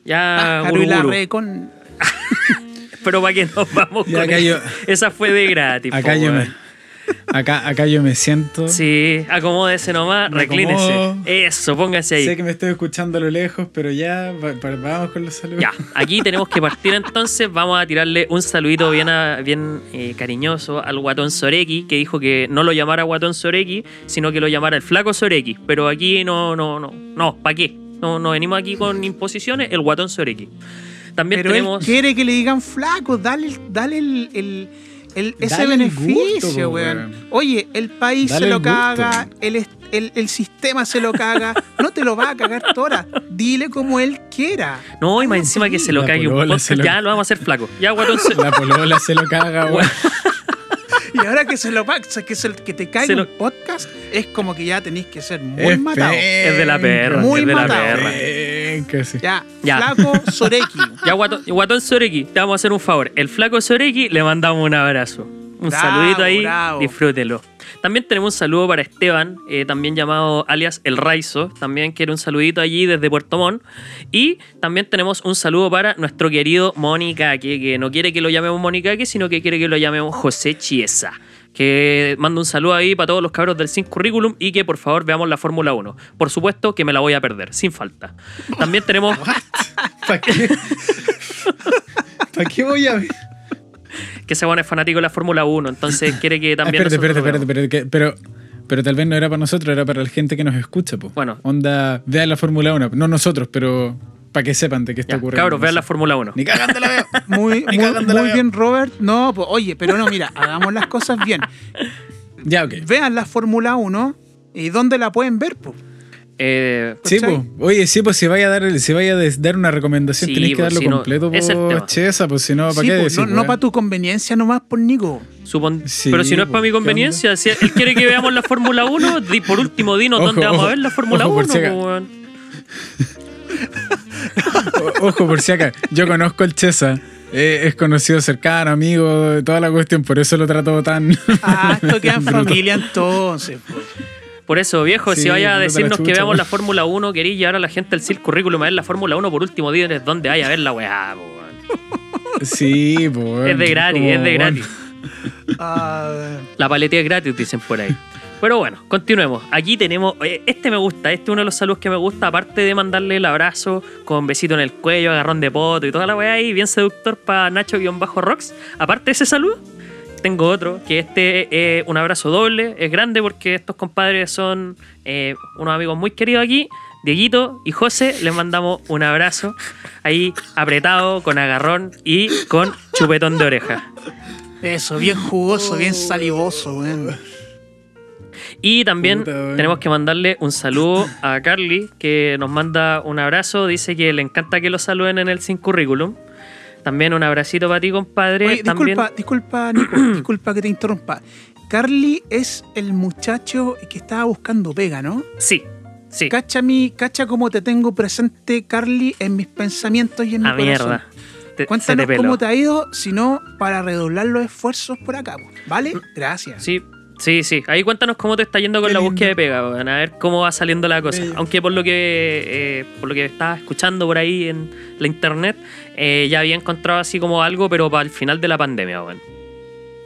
Ya, Pájaro y la re con. pero para que nos vamos Y con acá eso. yo- Esa fue de gratis. Acá po, yo me. Acá, acá yo me siento. Sí, acomódese nomás, Me reclínese. acomodo. Eso, póngase ahí. Sé que me estoy escuchando a lo lejos, pero ya va- va- vamos con los saludos. Ya, aquí tenemos que partir entonces. Vamos a tirarle un saludito bien, a- bien eh, cariñoso al guatón Soreki, que dijo que no lo llamara guatón Soreki, sino que lo llamara el flaco Soreki. Pero aquí no, no, no, no, ¿para qué? No, no venimos aquí con imposiciones, el guatón Soreki. También Pero tenemos. él quiere que le digan flaco, dale, dale el, el- el- ese beneficio, gusto, weón. weón. Oye, el país Dale se lo caga, el, el, el sistema se lo caga, no te lo va a cagar Tora. Dile como él quiera. No, y más encima que se lo La cague un se lo- ya lo vamos a hacer flaco. Ya, Soreki. La polola se lo caga, weón. Y ahora que se lo pa- que, se- que te caiga lo- un podcast, es como que ya tenéis que ser muy Es matado. Es de la perra, Muy es de la matado. Sí. Ya, Ya. flaco Soreki. Ya, guatón, guatón Soreki, te vamos a hacer un favor. El flaco Soreki le mandamos un abrazo. Un Bravo, saludito ahí, bravo. disfrútelo. También tenemos un saludo para Esteban, eh, también llamado alias El Raizo, también quiere un saludito allí desde Puerto Montt. Y también tenemos un saludo para nuestro querido Monicaque, que no quiere que lo llamemos Monicaque, sino que quiere que lo llamemos José Chiesa. Que manda un saludo ahí para todos los cabros del Sin Curriculum y que por favor veamos la Fórmula 1. Por supuesto que me la voy a perder, sin falta. También tenemos ¿Para qué? ¿Para qué voy a ver? que ese bueno es fanático de la Fórmula 1, entonces quiere que Ah, también. espérate, nosotros espérate, espérate, espérate, pero, pero tal vez no era para nosotros, era para la gente que nos escucha, po. Bueno. Onda, vean la Fórmula 1, no nosotros, pero para que sepan de qué está Ya, ocurriendo. cabros, no vean la Fórmula 1. Ni cagando la veo. Muy, muy, veo. bien, Robert. No, pues, oye, pero no, mira, hagamos las cosas bien. Ya, ok. Vean la Fórmula 1 y dónde la pueden ver, pues. Eh, Sí, ¿Cachai? pues. Oye, sí, pues si vaya a dar, si vaya a dar una recomendación, Sí, tenéis que pues, darlo si no, completo, el po. Chesa, pues si no, ¿para Sí, qué po, decir, no, no para tu conveniencia nomás por Nico. supon- Sí, pero si no es pues, para mi ¿qué conveniencia, si él quiere que veamos la Fórmula 1, di- por último, dinos Ojo, dónde vamos ojo, a ver la Fórmula ojo, 1. por si acaso. po, weón. O- Ojo, por si acá, yo conozco al Chesa. eh, es conocido cercano, amigo, toda la cuestión, por eso lo trato tan. Ah, esto queda en familia entonces. po. Por eso, viejo, Sí, si vaya a decirnos que veamos la Fórmula 1, queréis llevar a la gente al Circo Currículum a ver la Fórmula 1, por último, diles dónde hay a ver la weá, sí, pues. Es de gratis, es de gratis. Ah, La paletía es gratis, dicen por ahí. Pero bueno, continuemos. Aquí tenemos. Este me gusta, este es uno de los saludos que me gusta. Aparte de mandarle el abrazo con besito en el cuello, agarrón de poto y toda la weá ahí, bien seductor para Nacho-Rocks. Aparte de ese saludo, tengo otro, que este es un abrazo doble. Es grande porque estos compadres son eh, unos amigos muy queridos aquí. Dieguito y José, les mandamos un abrazo ahí apretado, con agarrón y con chupetón de oreja. eso, bien jugoso, bien salivoso, weón. Y también Puta, tenemos que mandarle un saludo a Carly, que nos manda un abrazo. Dice que le encanta que lo saluden en el Sin Currículum. También un abracito para ti, compadre. Oye, También, disculpa, disculpa, Nico, disculpa que te interrumpa. Carly es el muchacho que estaba buscando pega, ¿no? Sí, sí. Cacha, mi, cacha cómo te tengo presente, Carly, en mis pensamientos y en mi A corazón. mierda. Te- Cuéntanos te cómo te ha ido, sino para redoblar los esfuerzos por acá. ¿vale? Gracias. Sí, sí, sí. Ahí cuéntanos cómo te está yendo con Qué la lindo. búsqueda de pega, weón. A ver cómo va saliendo la cosa. Aunque por lo que eh, por lo que estaba escuchando por ahí en la internet, eh, ya había encontrado así como algo, pero para el final de la pandemia, weón.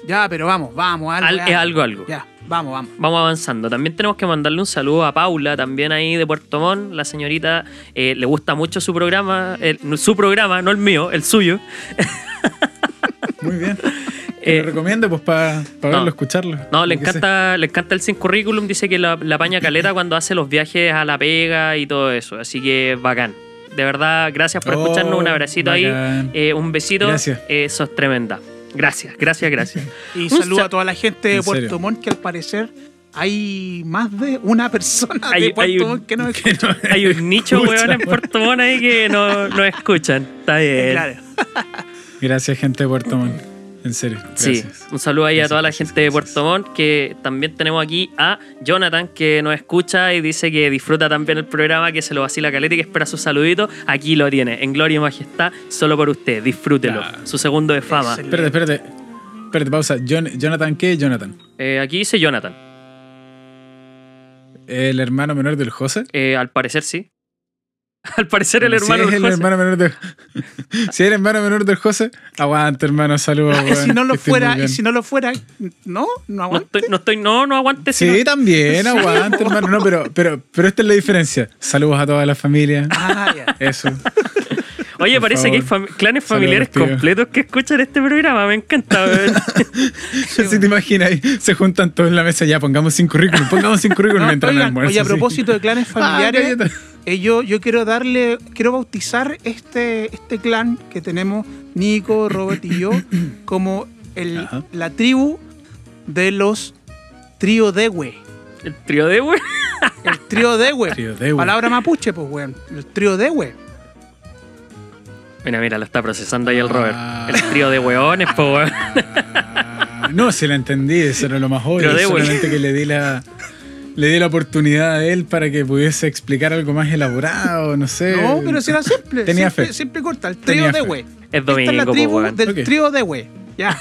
Ya, pero vamos, vamos, algo. Al- es algo, algo. Ya, vamos, vamos. Vamos avanzando. También tenemos que mandarle un saludo a Paula, también ahí de Puerto Montt. La señorita eh, le gusta mucho su programa, el- su programa, no el mío, el suyo. Muy bien. Eh, Te lo recomiendo, pues, para no. verlo, escucharlo. No, le que sea. encanta, le encanta el sin currículum, dice que la, la paña caleta cuando hace los viajes a la pega y todo eso. Así que bacán. De verdad, gracias por Oh, escucharnos. Un abracito bacán. ahí, eh, un besito. Gracias. Eh, sos tremenda. Gracias, gracias, gracias. Y Un saludo sa- a toda la gente de. Puerto Montt, que al parecer hay más de una persona Hay- de Puerto hay un- Montt que no escucha. Hay un nicho, weón, en. Puerto Montt ahí que no, no escuchan. Está bien. Claro. Gracias, gente de Puerto Montt. En serio. Sí, Gracias. un saludo ahí a toda la gracias, gente de. Puerto Montt, que también tenemos aquí a Jonathan, que nos escucha y dice que disfruta también el programa, que se lo vacila caleta y que espera su saludito. Aquí lo tiene, en gloria y majestad, solo por usted. Disfrútelo. Su segundo de fama. Excelente. Espérate, espérate. Espérate, pausa. Jon- ¿Jonathan qué? Jonathan. Eh, aquí dice Jonathan. ¿El hermano menor del José? Eh, al parecer sí. Al parecer el Bueno, hermano si es del el José. hermano menor del Si es el hermano menor del José, aguanta, hermano, saludos. Y si no lo fuera, y si no lo fuera, no, no No aguanta. estoy, no estoy, no, no aguante. Sí, no- también, aguanta, hermano. No, pero, pero, pero esta es la diferencia. Saludos a toda la familia. Ah, ya. Eso. Oye, Por parece que hay fam- clanes familiares completos que escuchan este programa. Me encanta. si te imaginas, se juntan todos en la mesa, ya pongamos sin currículum, pongamos sin currículum No, mientras oigan, almuerzo. oye, a sí. propósito de clanes Ah, familiares, eh, yo, yo quiero darle, quiero bautizar este, este clan que tenemos, Nico, Robert y yo, como el, Ajá. la tribu de los trío Dewe. El trío de. El trío Dewe. Palabra mapuche, pues, weón. El trío Dewe. Mira, mira, lo está procesando ahí el Robert. Ah. El trío de weones, po, weón. Ah, No, se la entendí, eso era lo más obvio. Pero de bueno. solamente que le di la le di la oportunidad a él para que pudiese explicar algo más elaborado, no sé. No, pero si era simple. Tenía simple, fe. simple corta. El trío fe. Dewe. Es Esta es domingo, la po, tribu weón. del Ok. trío Dewe. Ya.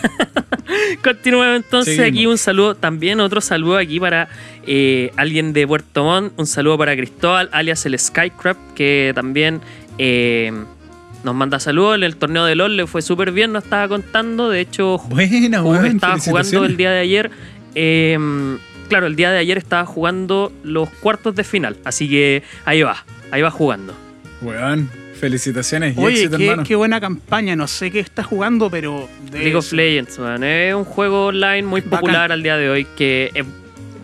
Continuamos entonces Seguimos. aquí un saludo, también otro saludo aquí para eh, alguien de Puerto Montt, un saludo para Cristóbal, alias el Skycraft, que también eh, nos manda saludos, en el torneo de LOL le fue súper bien, nos estaba contando, de hecho Buena, jugó- estaba jugando el día de ayer, eh, claro, el día de ayer estaba jugando los cuartos de final, así que ahí va, ahí va jugando. Weón, felicitaciones y Oye, éxito, qué, hermano. qué buena campaña. No sé qué está jugando, pero. de League of. Legends, weón. Es un juego online muy Bacán. popular al día de hoy que es,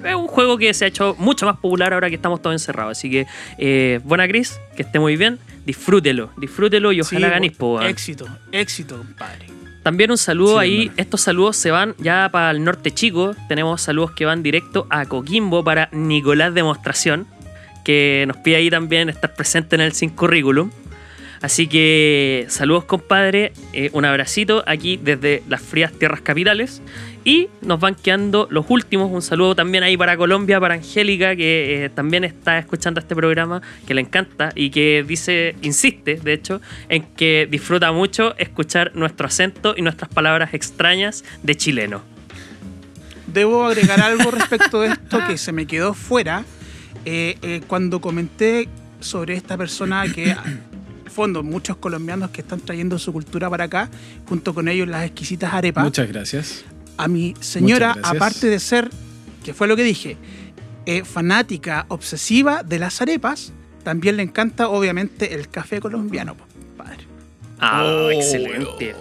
es un juego que se ha hecho mucho más popular ahora que estamos todos encerrados. Así que, eh, buena Chris, que esté muy bien. Disfrútelo, disfrútelo y ojalá Sí, ganéis, po. Éxito, éxito, compadre. También un saludo Sí, ahí. hermano. Estos saludos se van ya para el norte chico. Tenemos saludos que van directo a Coquimbo para Nicolás Demostración, que nos pide ahí también estar presente en el Sin Currículum. Así que saludos compadre, eh, un abracito aquí desde las frías tierras capitales. Y nos van quedando los últimos. Un saludo también ahí para Colombia, para Angélica, que eh, también está escuchando este programa, que le encanta y que dice, insiste, de hecho, en que disfruta mucho escuchar nuestro acento y nuestras palabras extrañas de chileno. Debo agregar algo respecto de esto que se me quedó fuera. Eh, eh, cuando comenté sobre esta persona que, en fondo, muchos colombianos que están trayendo su cultura para acá, junto con ellos las exquisitas arepas. Muchas gracias. A mi señora, aparte de ser, que fue lo que dije, eh, fanática obsesiva de las arepas, también le encanta, obviamente, el café colombiano, padre. Ah, Oh, excelente.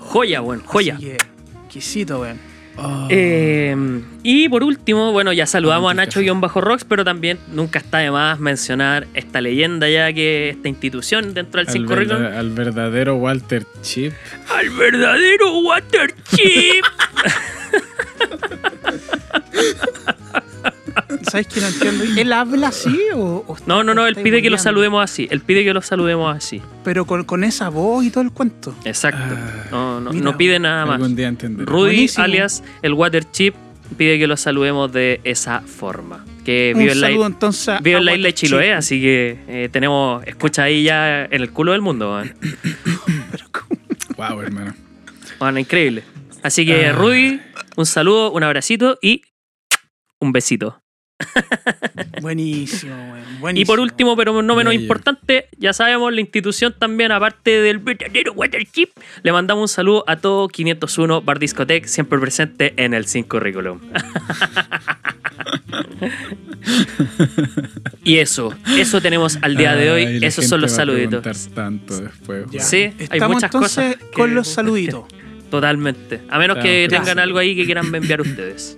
Joya, bueno, joya. Así que, exquisito, weón. Oh. Eh, y por último, bueno, ya saludamos a. Nacho-Rocks, pero también nunca está de más mencionar esta leyenda ya que esta institución dentro del al, 5 verda- al verdadero Walter Chip. al verdadero Water Chip. ¿Sabes que no entiendo? ¿Él habla así o, o No, no, no, él pide que lo saludemos así. Él pide que lo saludemos así. Pero con, con esa voz y todo el cuento. Exacto. Ah, No, no, mira, no pide nada más. Algún día. Rudy, Buenísimo. alias el Water Chip, pide que lo saludemos de esa forma. Que Un vive en la, saludo entonces vive en la isla de. Chiloé, así que eh, tenemos escucha ahí ya en el culo del mundo. Wow, hermano. Bueno, increíble. Así que, Ah. Rudy, un saludo, un abracito y un besito. Buenísimo, weón. Y buenísimo. por último, pero no menos Bello. importante, ya sabemos, la institución también, aparte del verdadero Waterchip, le mandamos un saludo a todo 501 Bar Discotec, siempre presente en el 5 Curriculum. y eso, eso tenemos al día de hoy, Ay, esos son los saluditos. preguntar tanto después. Sí, hay Estamos muchas entonces cosas con que- los saluditos. Totalmente. A menos que tengan algo ahí que quieran enviar ustedes.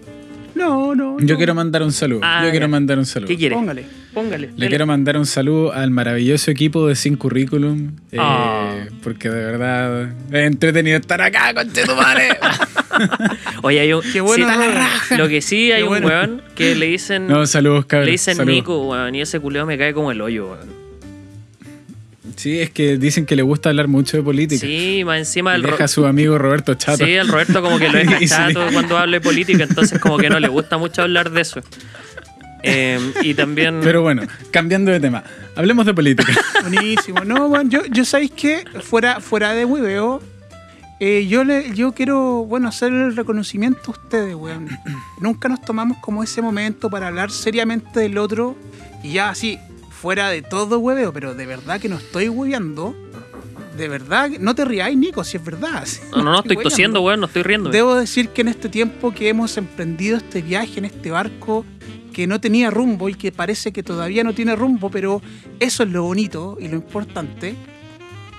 No, no. Yo no. quiero mandar un saludo. Ah, Yo quiero ya. mandar un saludo. ¿Qué quiere? Póngale. Póngale. Le quiero mandar un saludo al maravilloso equipo de Sin Curriculum. eh, Ah. Porque de verdad es entretenido estar acá, conchetumare. Oye, hay un. Qué bueno, sí. Lo que sí, hay Qué un bueno. weón que le dicen. no, saludos, cabrón. le dicen saludos. Nico, weón, y ese culeo me cae como el hoyo, weón. Sí, es que dicen que le gusta hablar mucho de política. Sí, más encima el, Deja a su amigo Roberto Chato. Sí, el Roberto como que lo deja chato cuando hable de política, entonces como que no le gusta mucho hablar de eso. Eh, y también... Pero bueno, cambiando de tema, hablemos de política. Buenísimo. No, bueno, yo, yo sabéis que fuera, fuera de hueveo, eh, yo, le, yo quiero, bueno, hacer el reconocimiento a ustedes, weón. Nunca nos tomamos como ese momento para hablar seriamente del otro y ya así, fuera de todo hueveo, pero de verdad que no estoy hueveando. De verdad, no te riáis, Nico, si es verdad. si No, no, no, estoy tosiendo, weón, no estoy riendo. Debo decir que en este tiempo que hemos emprendido este viaje en este barco que no tenía rumbo y que parece que todavía no tiene rumbo, pero eso es lo bonito y lo importante,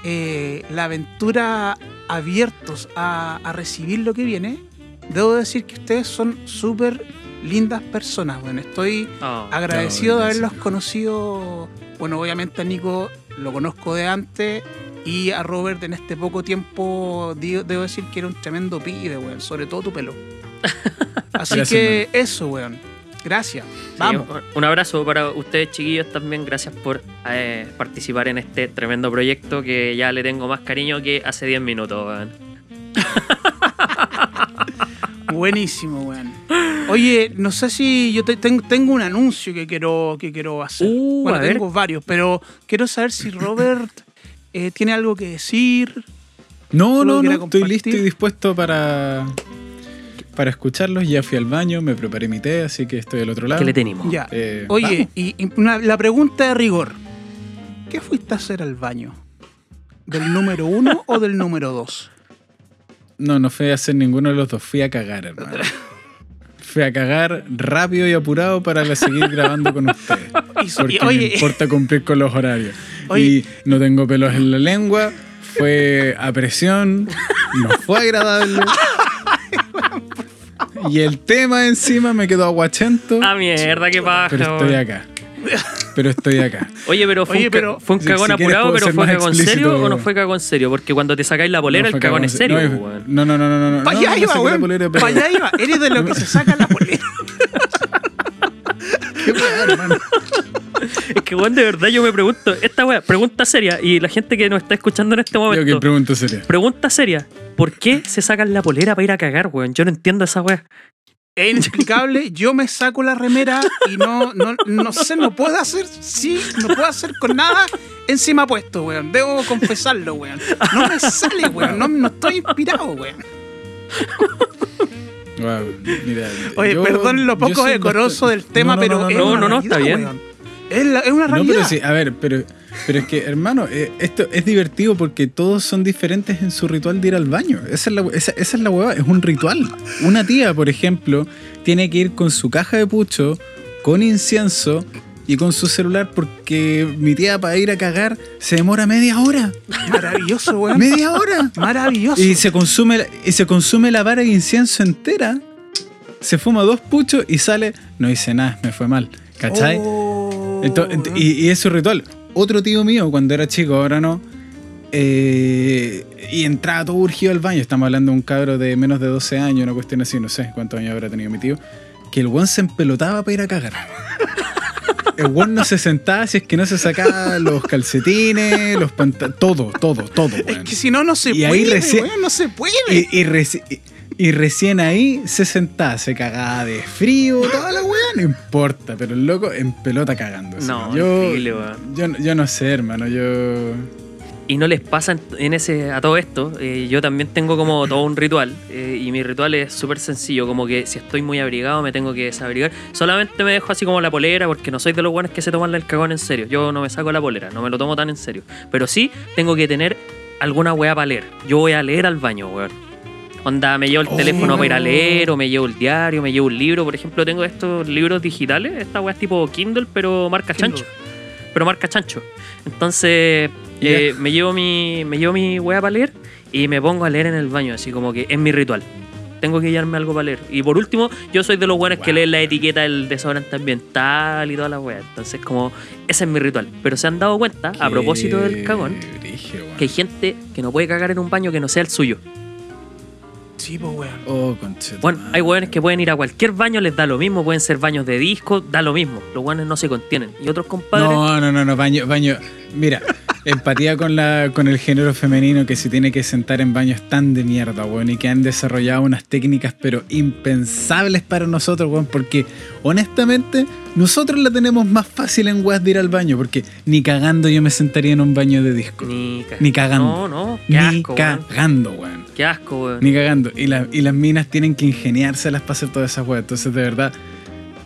eh, la aventura abiertos a, a recibir lo que viene, debo decir que ustedes son súper lindas personas. Bueno, estoy Oh. agradecido No, de haberlos conocido. Bueno, obviamente a Nico lo conozco de antes y a Robert en este poco tiempo debo decir que era un tremendo pibe, weón. Sobre todo tu pelo. Así Gracias, que eso, weón. Gracias. Sí, Vamos. un abrazo para ustedes, chiquillos, también. Gracias por eh, participar en este tremendo proyecto que ya le tengo más cariño que hace 10 minutos, weón. Buenísimo, weón. Oye, no sé si yo te- ten- tengo un anuncio que quiero, que quiero hacer. Uh, bueno, ver. tengo varios, pero quiero saber si Robert eh, tiene algo que decir. No, ¿Tú lo no, no, estoy listo y dispuesto para, para escucharlos. Ya fui al baño, me preparé mi té, así que estoy al otro lado. ¿Qué le tenemos? Ya. Eh, Oye, y, y una- la pregunta de rigor. ¿Qué fuiste a hacer al baño? ¿Del número uno o del número dos? No, no fui a hacer ninguno de los dos, fui a cagar, hermano. Fui a cagar rápido y apurado para la- seguir grabando con ustedes. Porque y- oye, me importa cumplir con los horarios. Oye. Y no tengo pelos en la lengua, fue a presión, no fue agradable. Y el tema encima me quedó aguachento. Ah, mierda, qué paja, Pero estoy acá. Pero estoy acá. Oye, pero fue, Oye, un, pero- fue un Si- cagón si apurado, pero fue cagón serio o no fue cagón serio? Porque cuando te sacáis la polera, No el cagón es serio, no. No, no, no, no, no. para allá no iba, pero- Para allá iba. Eres de lo que se saca la polera. Qué weá, hermano. Es que, weón, de verdad yo me pregunto, esta weá, pregunta seria, y la gente que nos está escuchando en este Yo momento, que pregunto serio. pregunta seria, ¿por qué se sacan la polera para ir a cagar, weón? Yo no entiendo esa weá. Es inexplicable. Yo me saco la remera y no, no, no sé, no puedo hacer, sí, no puedo hacer con nada encima puesto, weón. Debo confesarlo, weón. No me sale, weón. No, no estoy inspirado, weón. Wow, mira, Oye, yo- perdón lo poco decoroso bastante- del tema, No, no, pero no, no, no, está bien. weón. Es, la- es una No, realidad. pero sí, a ver, pero, pero es que, hermano, eh, esto es divertido porque todos son diferentes en su ritual de ir al baño. Esa es la, esa, esa es la es un ritual. Una tía, por ejemplo, tiene que ir con su caja de pucho, con incienso y con su celular porque mi tía para ir a cagar se demora media hora. Maravilloso, weón. ¡Media hora! Maravilloso. Y se consume, y se consume la vara de incienso entera. Se fuma dos puchos y sale, no hice nada, me fue mal. ¿Cachai? Oh, Ento- ent- y, y es su ritual. Otro tío mío, cuando era chico, ahora no. eh, y entraba todo urgido al baño. Estamos hablando de un cabro de menos de 12 años, una cuestión así, no sé cuántos años habrá tenido mi tío. Que el weón se empelotaba para ir a cagar. El weón no se sentaba si es que no se sacaba los calcetines, los pantalones, todo, todo, todo. Es weón. que si no, no se Y ahí puede, recién- weón. No se puede. Y, y reci- y- recién ahí se sentaba, se cagaba de frío, toda la weá, no importa, pero el loco en pelota cagando. No, yo, yo, yo no sé, hermano, yo... Y no les pasa en, en ese a todo esto. eh, yo también tengo como todo un ritual. eh, y mi ritual es súper sencillo. Como que si estoy muy abrigado me tengo que desabrigar. Solamente me dejo así como la polera porque no soy de los buenos que se toman el cagón en serio. Yo no me saco la polera, no me lo tomo tan en serio. Pero sí tengo que tener alguna weá para leer. Yo voy a leer al baño, weón. Onda, me llevo el Oh. teléfono para ir a leer, o me llevo el diario, me llevo un libro. Por ejemplo, tengo estos libros digitales. Esta weá es tipo Kindle, pero marca Kindle. chancho. Pero marca chancho. Entonces, eh, me llevo mi me llevo mi weá para leer y me pongo a leer en el baño, así como que es mi ritual. Tengo que llevarme algo para leer. Y por último, yo soy de los buenos que leen la etiqueta del desodorante ambiental y toda la weá. Entonces, como, ese es mi ritual. Pero se han dado cuenta, a propósito del cagón, que hay gente que no puede cagar en un baño que no sea el suyo. Sí, pues, weón. Oh, conchetumare. Bueno, hay weones que pueden ir a cualquier baño, les da lo mismo, pueden ser baños de disco, da lo mismo. Los weones no se contienen. Y otros compadres. No, no, no, no, baño, baño. Mira, empatía con, la, con el género femenino que se tiene que sentar en baños tan de mierda, weón, y que han desarrollado unas técnicas pero impensables para nosotros, weón, porque honestamente nosotros la tenemos más fácil en weas de ir al baño, porque ni cagando yo me sentaría en un baño de disco. Ni, ca- Ni cagando. No, no. Qué Ni asco, weón. cagando, weón. Qué asco, weón. Ni cagando. Y, la- y las minas tienen que ingeniárselas para hacer todas esas weas. Entonces, de verdad,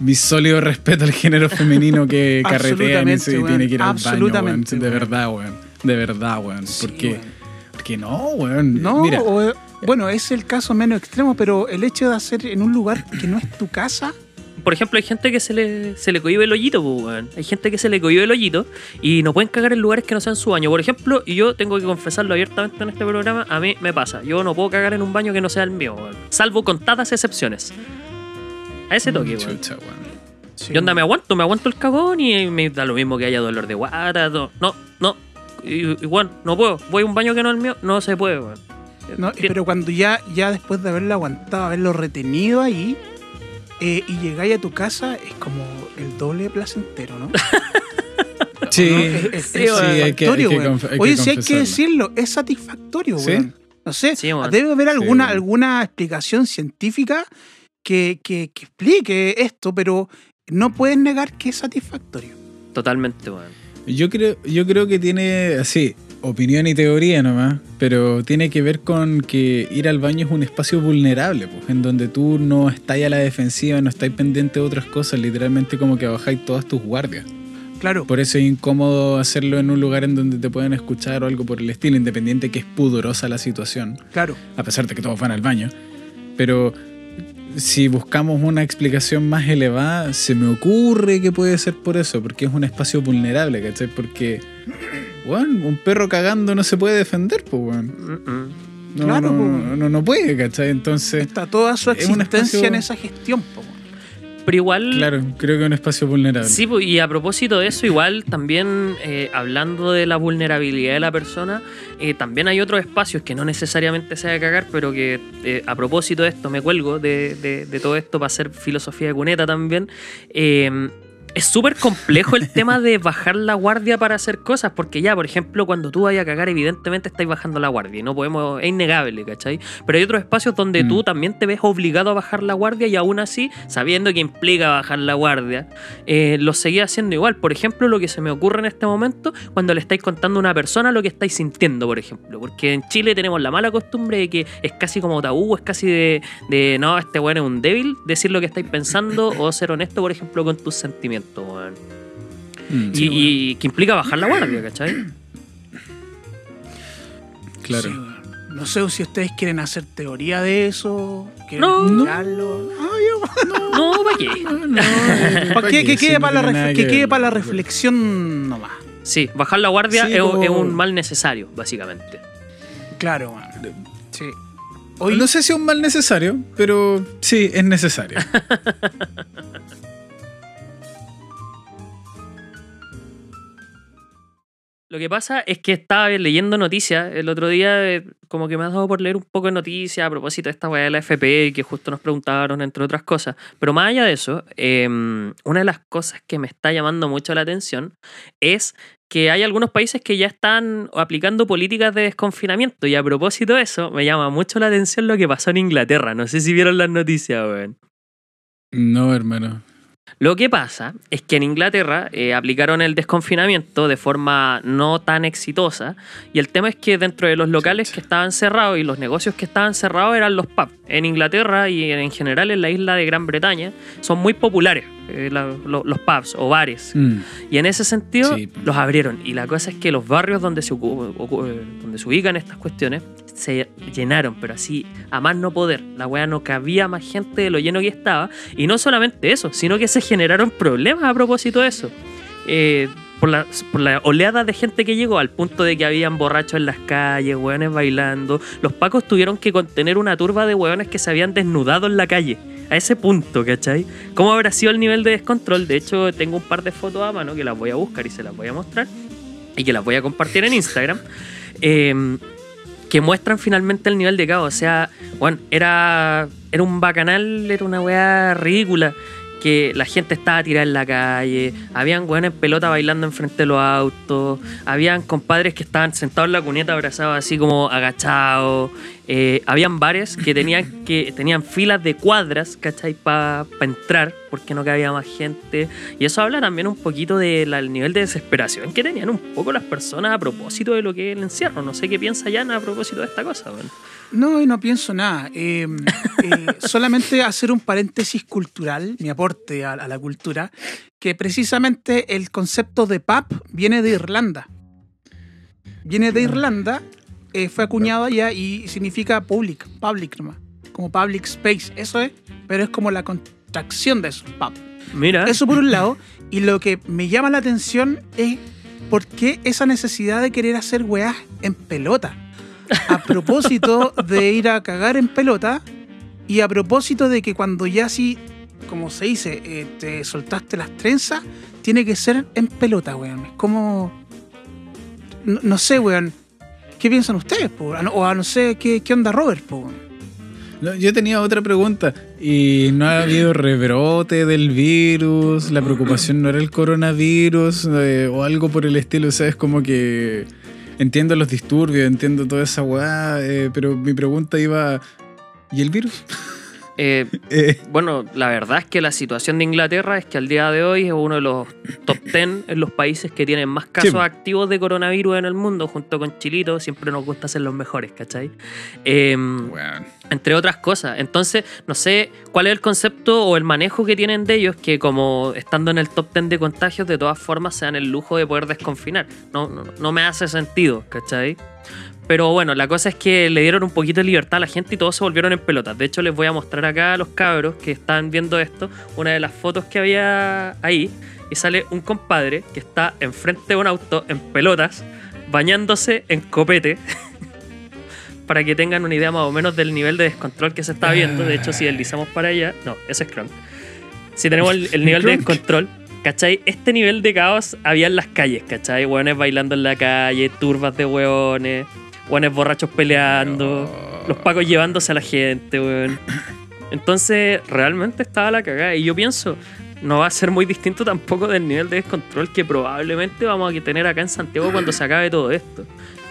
mi sólido respeto al género femenino que carretea y tiene que ir al baño, weón. Absolutamente, De verdad, weón. De verdad, weón. Sí, porque, weón. porque no, weón. No, Mira, o- bueno, es el caso menos extremo, pero el hecho de hacer en un lugar que no es tu casa, Por ejemplo, hay gente que se le, se le cohibe el hoyito, pues, weón. Hay gente que se le cohibe el hoyito y no pueden cagar en lugares que no sean su baño. Por ejemplo, y yo tengo que confesarlo abiertamente en este programa, a mí me pasa. Yo no puedo cagar en un baño que no sea el mío, weón. Salvo contadas excepciones. A ese toque, weón. chucha, weón. sí, Yo onda, me aguanto, me aguanto el cagón y me da lo mismo que haya dolor de guata. No, no, bueno, no puedo. Voy a un baño que no es el mío, no se puede, weón. No, pero cuando ya, ya después de haberlo aguantado, haberlo retenido ahí, eh, y llegáis a tu casa, es como el doble placentero, ¿no? Sí, ¿No? Es, Sí, satisfactorio, weón. que Oye, sí hay que decirlo, es satisfactorio, ¿Sí? weón. No sé, Sí, debe haber alguna, Sí. alguna explicación científica que, que- que explique esto, pero no puedes negar que es satisfactorio. Totalmente, weón. Yo creo, yo creo que tiene así, opinión y teoría nomás, pero tiene que ver con que ir al baño es un espacio vulnerable, pues, en donde tú no estás a la defensiva, no estás pendiente de otras cosas, literalmente como que bajáis todas tus guardias. Claro, Por eso es incómodo hacerlo en un lugar en donde te pueden escuchar o algo por el estilo, independiente que es pudorosa la situación, claro. a pesar de que todos van al baño. Pero si buscamos una explicación más elevada, se me ocurre que puede ser por eso, porque es un espacio vulnerable, ¿cachai? Porque, bueno, un perro cagando no se puede defender, pues, mm. No, Claro, no, no, no, puede, ¿cachai? Entonces, Está toda su existencia espacio- en esa gestión. weón. Pero igual. claro, creo que es un espacio vulnerable. Sí, pues, y a propósito de eso, igual también eh, hablando de la vulnerabilidad de la persona, eh, también hay otros espacios que no necesariamente se haga cagar, pero que eh, a propósito de esto me cuelgo de, de- de todo esto para hacer filosofía de cuneta también. Es súper complejo el tema de bajar la guardia para hacer cosas, porque ya, por ejemplo, cuando tú vayas a cagar, evidentemente estáis bajando la guardia y no podemos, es innegable, ¿cachai? Pero hay otros espacios donde Mm. tú también te ves obligado a bajar la guardia y aún así, sabiendo que implica bajar la guardia, eh, lo seguía haciendo igual. Por ejemplo, lo que se me ocurre en este momento, cuando le estáis contando a una persona lo que estáis sintiendo, por ejemplo. Porque en Chile tenemos la mala costumbre de que es casi como tabú, es casi de, de no, este weón es un débil, decir lo que estáis pensando o ser honesto, por ejemplo, con tus sentimientos, weón. Mm, Y, y que implica bajar la guardia, ¿cachai? claro. Sí, weón. no sé si ustedes quieren hacer teoría de eso. ¿Quieren No. yo- No, ¿para qué? No, no, ¿Para qué? Que Sí, quede para la, que quede para la reflexión nomás. Sí, bajar la guardia Sí, es, un mal necesario, básicamente. Claro, weón. Sí. Hoy, No sé si es un mal necesario, pero sí, es necesario. Lo que pasa es que estaba leyendo noticias el otro día, eh, como que me ha dado por leer un poco de noticias a propósito de esta weá de la FP que justo nos preguntaron, entre otras cosas. Pero más allá de eso, eh, una de las cosas que me está llamando mucho la atención es que hay algunos países que ya están aplicando políticas de desconfinamiento. Y a propósito de eso, me llama mucho la atención lo que pasó en Inglaterra. No sé si vieron las noticias, weón. No, hermano. Lo que pasa es que en Inglaterra eh, aplicaron el desconfinamiento de forma no tan exitosa y el tema es que dentro de los locales que estaban cerrados y los negocios que estaban cerrados eran los pubs. En Inglaterra y en general en la isla de Gran Bretaña son muy populares eh, la- lo- los pubs o bares. Mm. Y en ese sentido Sí. los abrieron. Y la cosa es que los barrios donde se, donde se ubican estas cuestiones se llenaron, pero así a más no poder. La weá no cabía más gente de lo lleno que estaba. Y no solamente eso, sino que se generaron problemas a propósito de eso. Eh, por, la, por la oleada de gente que llegó al punto de que habían borrachos en las calles, weones bailando. Los pacos tuvieron que contener una turba de weones que se habían desnudado en la calle. A ese punto, ¿cachai? ¿Cómo habrá sido el nivel de descontrol? De hecho, tengo un par de fotos a mano que las voy a buscar y se las voy a mostrar. Y que las voy a compartir en Instagram. Eh, que muestran finalmente el nivel de caos. O sea, bueno, era, era un bacanal, era una weá ridícula. que la gente estaba tirada en la calle, habían weones en pelota bailando enfrente de los autos, habían compadres que estaban sentados en la cuneta abrazados así como agachados, eh, habían bares que tenían, que tenían filas de cuadras, ¿cachai? Para entrar, porque no cabía más gente. Y eso habla también un poquito del nivel de desesperación que tenían un poco las personas a propósito de lo que es el encierro. No sé qué piensa Jan a propósito de esta cosa, weón. No, no pienso nada. Eh, eh, solamente hacer un paréntesis cultural, mi aporte a, a la cultura, que precisamente el concepto de pub viene de Irlanda. Viene de Irlanda, eh, fue acuñado allá y significa public, public nomás, como public space, eso es, pero es como la contracción de eso, pub. Mira, Eso por un lado, y lo que me llama la atención es por qué esa necesidad de querer hacer weás en pelota. A propósito de ir a cagar en pelota y a propósito de que cuando ya así, como se dice, eh, te soltaste las trenzas, tiene que ser en pelota, weón. Es como... No, no sé, weón. ¿Qué piensan ustedes, po? A no- O a no sé, ¿qué, qué onda Robert, po? yo tenía otra pregunta. ¿Y no ha habido rebrote del virus? ¿La preocupación no era el coronavirus? eh, o algo por el estilo. O sea, como que entiendo los disturbios, entiendo toda esa weá, eh, pero mi pregunta iba... ¿Y el virus? eh, Eh, Bueno, la verdad es que la situación de Inglaterra es que al día de hoy es uno de los top 10 en los países que tienen más casos Sí. activos de coronavirus en el mundo, junto con Chilito. Siempre nos gusta ser los mejores, ¿cachai? Em, weón. entre otras cosas. Entonces, no sé cuál es el concepto o el manejo que tienen de ellos, que como estando en el top 10 de contagios, de todas formas se dan el lujo de poder desconfinar. No, no, no me hace sentido, ¿cachai? Pero bueno, la cosa es que le dieron un poquito de libertad a la gente y todos se volvieron en pelotas. De hecho, les voy a mostrar acá a los cabros que están viendo esto, una de las fotos que había ahí. Y sale un compadre que está enfrente de un auto en pelotas, bañándose en copete. para que tengan una idea más o menos del nivel de descontrol que se está viendo. De hecho, si deslizamos para allá, no, ese es Kronk. Si tenemos el, el nivel de descontrol, ¿cachai? Este nivel de caos había en las calles, ¿cachai? Hueones bailando en la calle, turbas de hueones, hueones borrachos peleando, los pacos llevándose a la gente, weón. Entonces, realmente estaba la cagada. Y yo pienso, no va a ser muy distinto tampoco del nivel de descontrol que probablemente vamos a tener acá en Santiago cuando se acabe todo esto.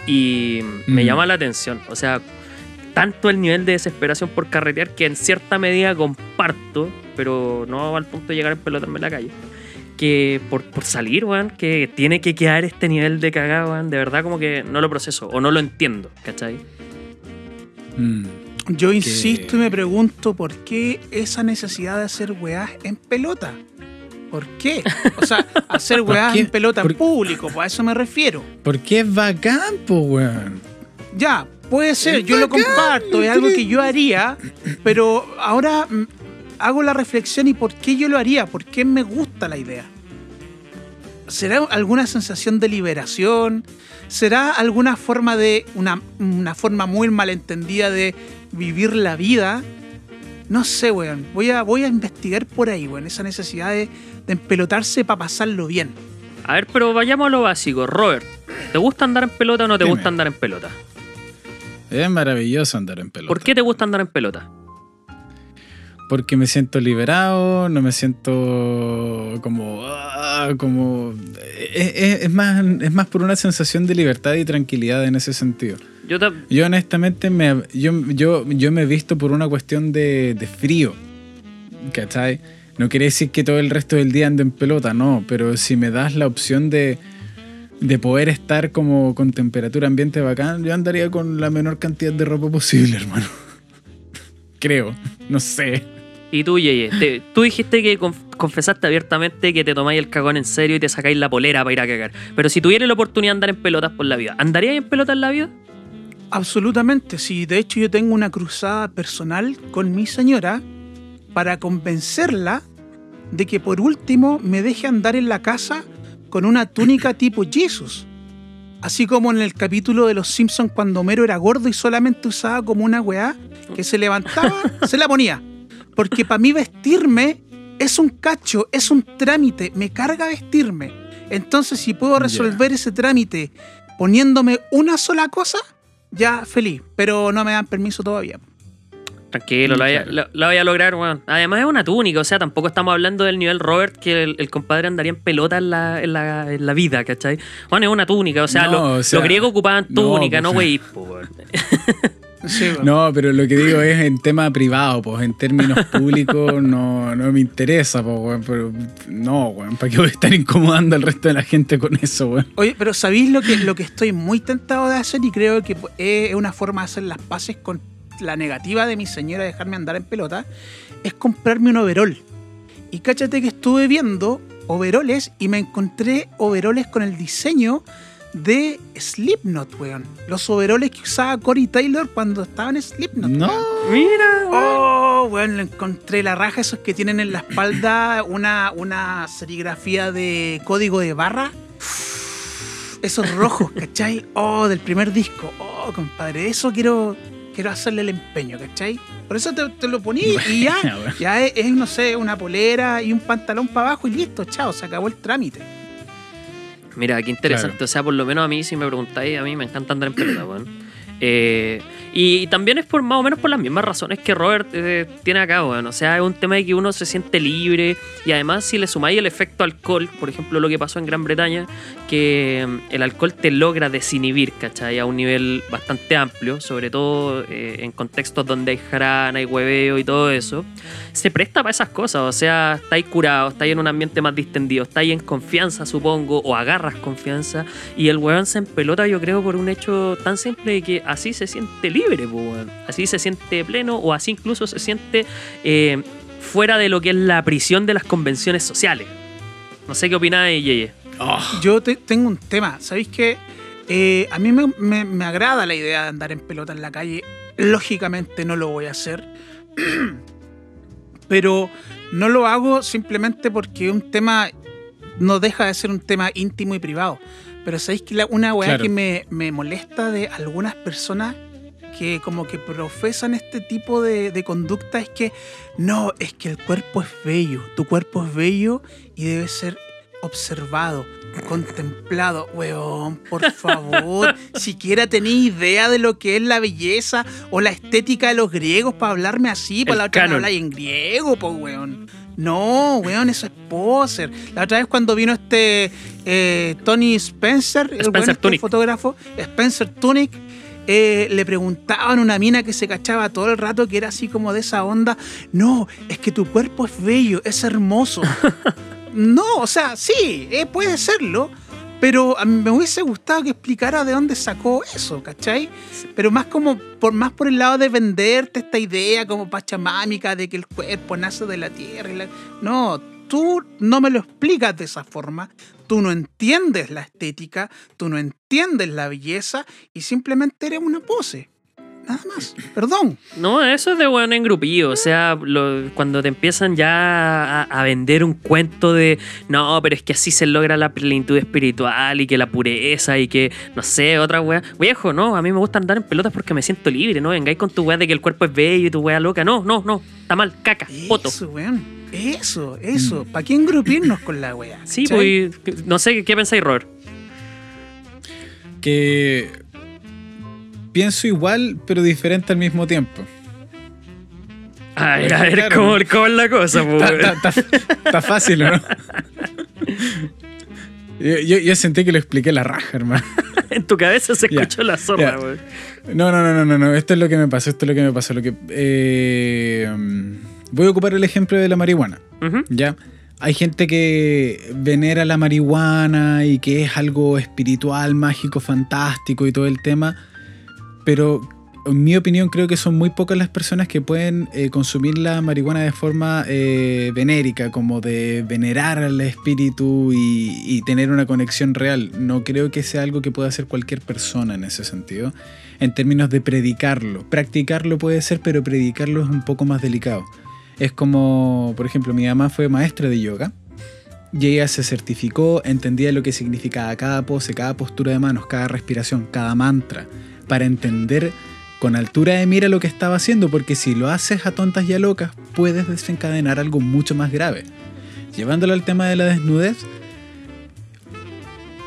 Y me Mm. llama la atención. O sea, tanto el nivel de desesperación por carretear que en cierta medida comparto, pero no al punto de llegar a pelotarme en la calle. Que por, por salir, weón, que tiene que quedar este nivel de cagada, weón. De verdad, como que no lo proceso o no lo entiendo, ¿cachai? Mm. Yo insisto y me pregunto por qué esa necesidad de hacer weás en pelota. ¿Por qué? O sea, hacer weás en pelota en público, pues a eso me refiero. Porque es bacán, po, weón. Ya, puede ser, Es yo lo comparto, es algo que yo haría, pero ahora mm, hago la reflexión y por qué yo lo haría, por qué me gusta la idea. ¿Será alguna sensación de liberación? ¿Será alguna forma de, una, una forma muy malentendida de vivir la vida? No sé, weón. Voy a, voy a investigar por ahí, weón, esa necesidad de, de empelotarse para pasarlo bien. A ver, pero vayamos a lo básico. Robert, ¿te gusta andar en pelota o no te Dime. gusta andar en pelota? Es maravilloso andar en pelota. ¿Por qué te gusta andar en pelota? Porque me siento liberado, no me siento como. ah, como es, es- es más, es más por una sensación de libertad y tranquilidad en ese sentido. Yo te- Yo honestamente me, yo, yo, yo me he visto por una cuestión de, de frío. ¿Cachai? No quiere decir que todo el resto del día ando en pelota, no, pero si me das la opción de, de poder estar como con temperatura ambiente bacán, yo andaría con la menor cantidad de ropa posible, hermano. Creo, no sé. Y tú, Yeye, te- tú dijiste que conf- confesaste abiertamente que te tomáis el cagón en serio y te sacáis la polera para ir a cagar. Pero si tuvieras la oportunidad de andar en pelotas por la vida, ¿andarías en pelotas en la vida? Absolutamente, sí. De hecho, yo tengo una cruzada personal con mi señora para convencerla de que por último me deje andar en la casa con una túnica tipo Jesus. Así como en el capítulo de Los Simpsons cuando Homero era gordo y solamente usaba como una weá que se levantaba, se la ponía. Porque para mí vestirme es un cacho, es un trámite, me carga vestirme. Entonces si puedo resolver ese trámite poniéndome una sola cosa, ya feliz, pero no me dan permiso todavía. Tranquilo, lo, vaya, lo, lo vaya a lograr, weón. Además es una túnica, o sea, tampoco estamos hablando del nivel Robert que el, el compadre andaría en pelota en la, en la, en la vida, ¿cachai? Bueno, es una túnica, o sea, No, lo- o sea, los griegos ocupaban no, túnica, pues, no, güey. po, weón. Sí. No, pero lo que digo es en tema privado, pues en términos públicos no, no me interesa, pues, weón. Pero no, weón, ¿para qué voy a estar incomodando al resto de la gente con eso, weón? Oye, pero ¿sabéis lo que, lo que estoy muy tentado de hacer? Y creo que es una forma de hacer las paces con la negativa de mi señora de dejarme andar en pelota. Es comprarme un overol. Y cáchate que estuve viendo overoles y me encontré overoles con el diseño de Slipknot, weón. Los overoles que usaba Corey Taylor cuando estaba en Slipknot. No. weón. Mira, weón. Oh, weón, le encontré la raja, esos que tienen en la espalda una, una serigrafía de código de barra. Esos rojos, ¿cachai? Oh, del primer disco. Oh, compadre, eso quiero, quiero hacerle el empeño, ¿cachai? Por eso te, te lo poní y ya, Bueno, ya es, es, no sé, una polera y un pantalón para abajo y listo, chao, se acabó el trámite. Mira, qué interesante. Claro. O sea, por lo menos a mí, si me preguntáis, a mí me encanta andar en pelota, weón. Eh, y, también es por más o menos por las mismas razones que Robert eh, tiene acá, weón. O sea, es un tema de que uno se siente libre y además si le sumáis el efecto alcohol, por ejemplo, lo que pasó en Gran Bretaña, que mm, el alcohol te logra desinhibir, ¿cachai? A un nivel bastante amplio, sobre todo eh, en contextos donde hay jarana, hay hueveo y todo eso. Se presta para esas cosas, o sea, estáis curados, estáis en un ambiente más distendido, estáis en confianza, supongo, o agarras confianza, y el weón se empelota, yo creo, por un hecho tan simple de que así se siente libre, po, weón. así se siente pleno, o así incluso se siente eh, fuera de lo que es la prisión de las convenciones sociales. No sé qué opináis, Yeye. Oh, Yo te- tengo un tema, ¿sabéis qué? Eh, a mí me, me- me agrada la idea de andar en pelota en la calle. Lógicamente no lo voy a hacer. Pero no lo hago simplemente porque un tema no deja de ser un tema íntimo y privado. Pero sabéis que la- una weá Claro. que me, me molesta de algunas personas que como que profesan este tipo de, de conducta es que no, es que el cuerpo es bello, tu cuerpo es bello y debe ser observado, contemplado. Weón, por favor, siquiera tenéis idea de lo que es la belleza o la estética de los griegos para hablarme así, para El la otra vez habláis en griego, pues weón. No, weón, eso es poser. La otra vez cuando vino este eh, Tony Spencer, el weón este fotógrafo, Spencer Tunick, eh, le preguntaban a una mina que se cachaba todo el rato que era así como de esa onda. No, es que tu cuerpo es bello, es hermoso. no, o sea, sí, eh, puede serlo. Pero a mí me hubiese gustado que explicara de dónde sacó eso, ¿cachai? Pero más como por más por el lado de venderte esta idea como pachamámica de que el cuerpo nace de la tierra. y la- No, tú no me lo explicas de esa forma. Tú no entiendes la estética, tú no entiendes la belleza y simplemente eres una pose. Nada más. Perdón. No, eso es de weón engrupillo. O sea, lo- cuando te empiezan ya a, a vender un cuento de no, pero es que así se logra la plenitud espiritual y que la pureza y que, no sé, otra weá. Viejo, no, a mí me gusta andar en pelotas porque me siento libre, ¿no? Vengáis con tu weá de que el cuerpo es bello y tu weá loca. No, no, no. Está mal, caca, poto. Eso, weón. Eso, eso. ¿Para qué engrupirnos con la wea? Sí, pues, no sé, ¿qué pensáis, Robert? que pienso igual, pero diferente al mismo tiempo. A ver, Pues, a ver, claro. ¿cómo, cómo es la cosa, pues, Está, está fácil, ¿o ¿no? Yo, yo- yo sentí que lo expliqué la raja, hermano. En tu cabeza se escuchó la zorra, ya. weón. No, no, no, no, no, no. Esto es lo que me pasó, esto es lo que me pasó. Lo que, eh, voy a ocupar el ejemplo de la marihuana. ¿ya? Hay gente que venera la marihuana y que es algo espiritual, mágico, fantástico y todo el tema, pero en mi opinión creo que son muy pocas las personas que pueden eh, consumir la marihuana de forma eh, venérica, como de venerar al espíritu y, y tener una conexión real. No creo que sea algo que pueda hacer cualquier persona en ese sentido, en términos de predicarlo. Practicarlo puede ser, pero predicarlo es un poco más delicado. Es como, por ejemplo, mi mamá fue maestra de yoga y ella se certificó, entendía lo que significaba cada pose, cada postura de manos, cada respiración, cada mantra, para entender con altura de mira lo que estaba haciendo, porque si lo haces a tontas y a locas, puedes desencadenar algo mucho más grave. Llevándolo al tema de la desnudez,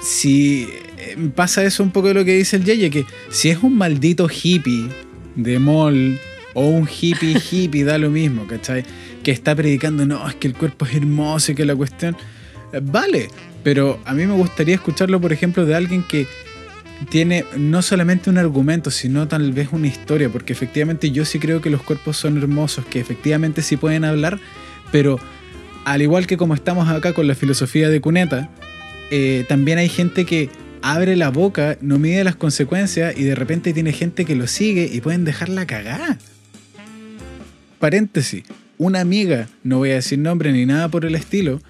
si eh, pasa eso un poco de lo que dice el Yeye, que si es un maldito hippie de mall O un hippie hippie, da lo mismo, ¿cachai? Que está predicando, no, es que el cuerpo es hermoso y que la cuestión... eh, Vale, pero a mí me gustaría escucharlo, por ejemplo, de alguien que tiene no solamente un argumento, sino tal vez una historia, porque efectivamente yo sí creo que los cuerpos son hermosos, que efectivamente sí pueden hablar, pero al igual que como estamos acá con la filosofía de Cuneta, eh, también hay gente que abre la boca, no mide las consecuencias y de repente tiene gente que lo sigue y pueden dejarla cagar. Paréntesis, una amiga, no voy a decir nombre ni nada por el estilo,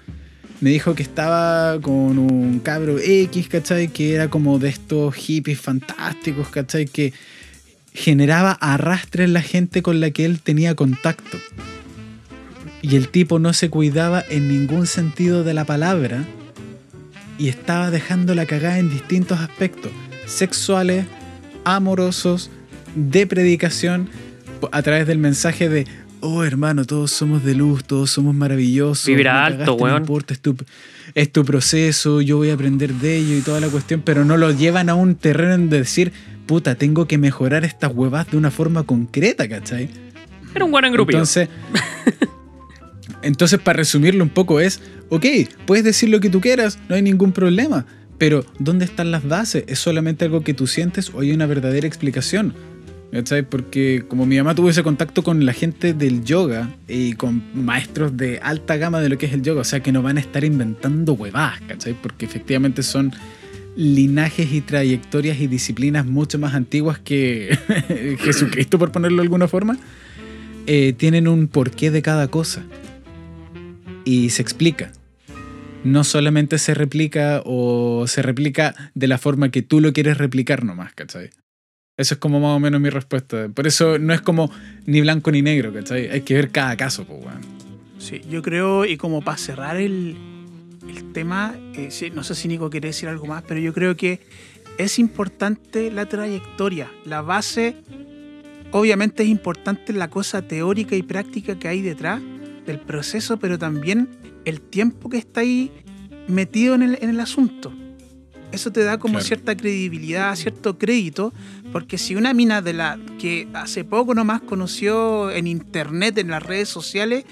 me dijo que estaba con un cabro X, ¿cachai? Que era como de estos hippies fantásticos, ¿cachai? Que generaba arrastre en la gente con la que él tenía contacto. Y el tipo no se cuidaba en ningún sentido de la palabra y estaba dejando la cagada en distintos aspectos, sexuales, amorosos, de predicación, a través del mensaje de, oh hermano, todos somos de luz, todos somos maravillosos. Vibra no alto, weón. No importa, es tu, es tu proceso, yo voy a aprender de ello y toda la cuestión, pero no lo llevan a un terreno en decir, puta, tengo que mejorar estas huevas de una forma concreta, ¿cachai? Era un buen engrupido. Entonces, entonces, para resumirlo un poco, es: ok, puedes decir lo que tú quieras, no hay ningún problema. Pero, ¿dónde están las bases? ¿Es solamente algo que tú sientes o hay una verdadera explicación? ¿Cachai? Porque como mi mamá tuvo ese contacto con la gente del yoga y con maestros de alta gama de lo que es el yoga, o sea que no van a estar inventando huevadas, ¿cachai? Porque efectivamente son linajes y trayectorias y disciplinas mucho más antiguas que Jesucristo, por ponerlo de alguna forma, eh, tienen un porqué de cada cosa. Y se explica. No solamente se replica o se replica de la forma que tú lo quieres replicar nomás, ¿cachai? Eso es como más o menos mi respuesta. Por eso no es como ni blanco ni negro, ¿cachai? Hay que ver cada caso, pues, weón. Sí, yo creo, y como para cerrar el, tema, eh, sí, no sé si Nico quiere decir algo más, pero yo creo que es importante la trayectoria. La base, obviamente es importante la cosa teórica y práctica que hay detrás del proceso, pero también el tiempo que está ahí metido en el, en el asunto. Eso te da como Claro. cierta credibilidad, cierto crédito, porque si una mina de la que hace poco nomás conoció en internet, en las redes sociales,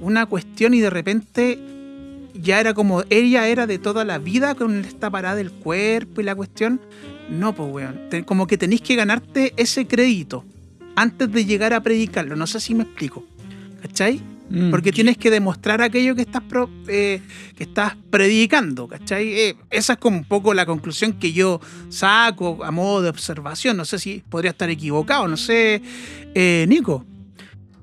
una cuestión y de repente ya era como ella era de toda la vida con esta parada del cuerpo y la cuestión, no, pues weón, Te- como que tenéis que ganarte ese crédito antes de llegar a predicarlo, no sé si me explico, ¿cachai? Mm. Porque tienes que demostrar aquello que estás, pro- eh, que estás predicando, ¿cachai? Eh, esa es como un poco la conclusión que yo saco a modo de observación. No sé si podría estar equivocado, no sé. Eh, Nico,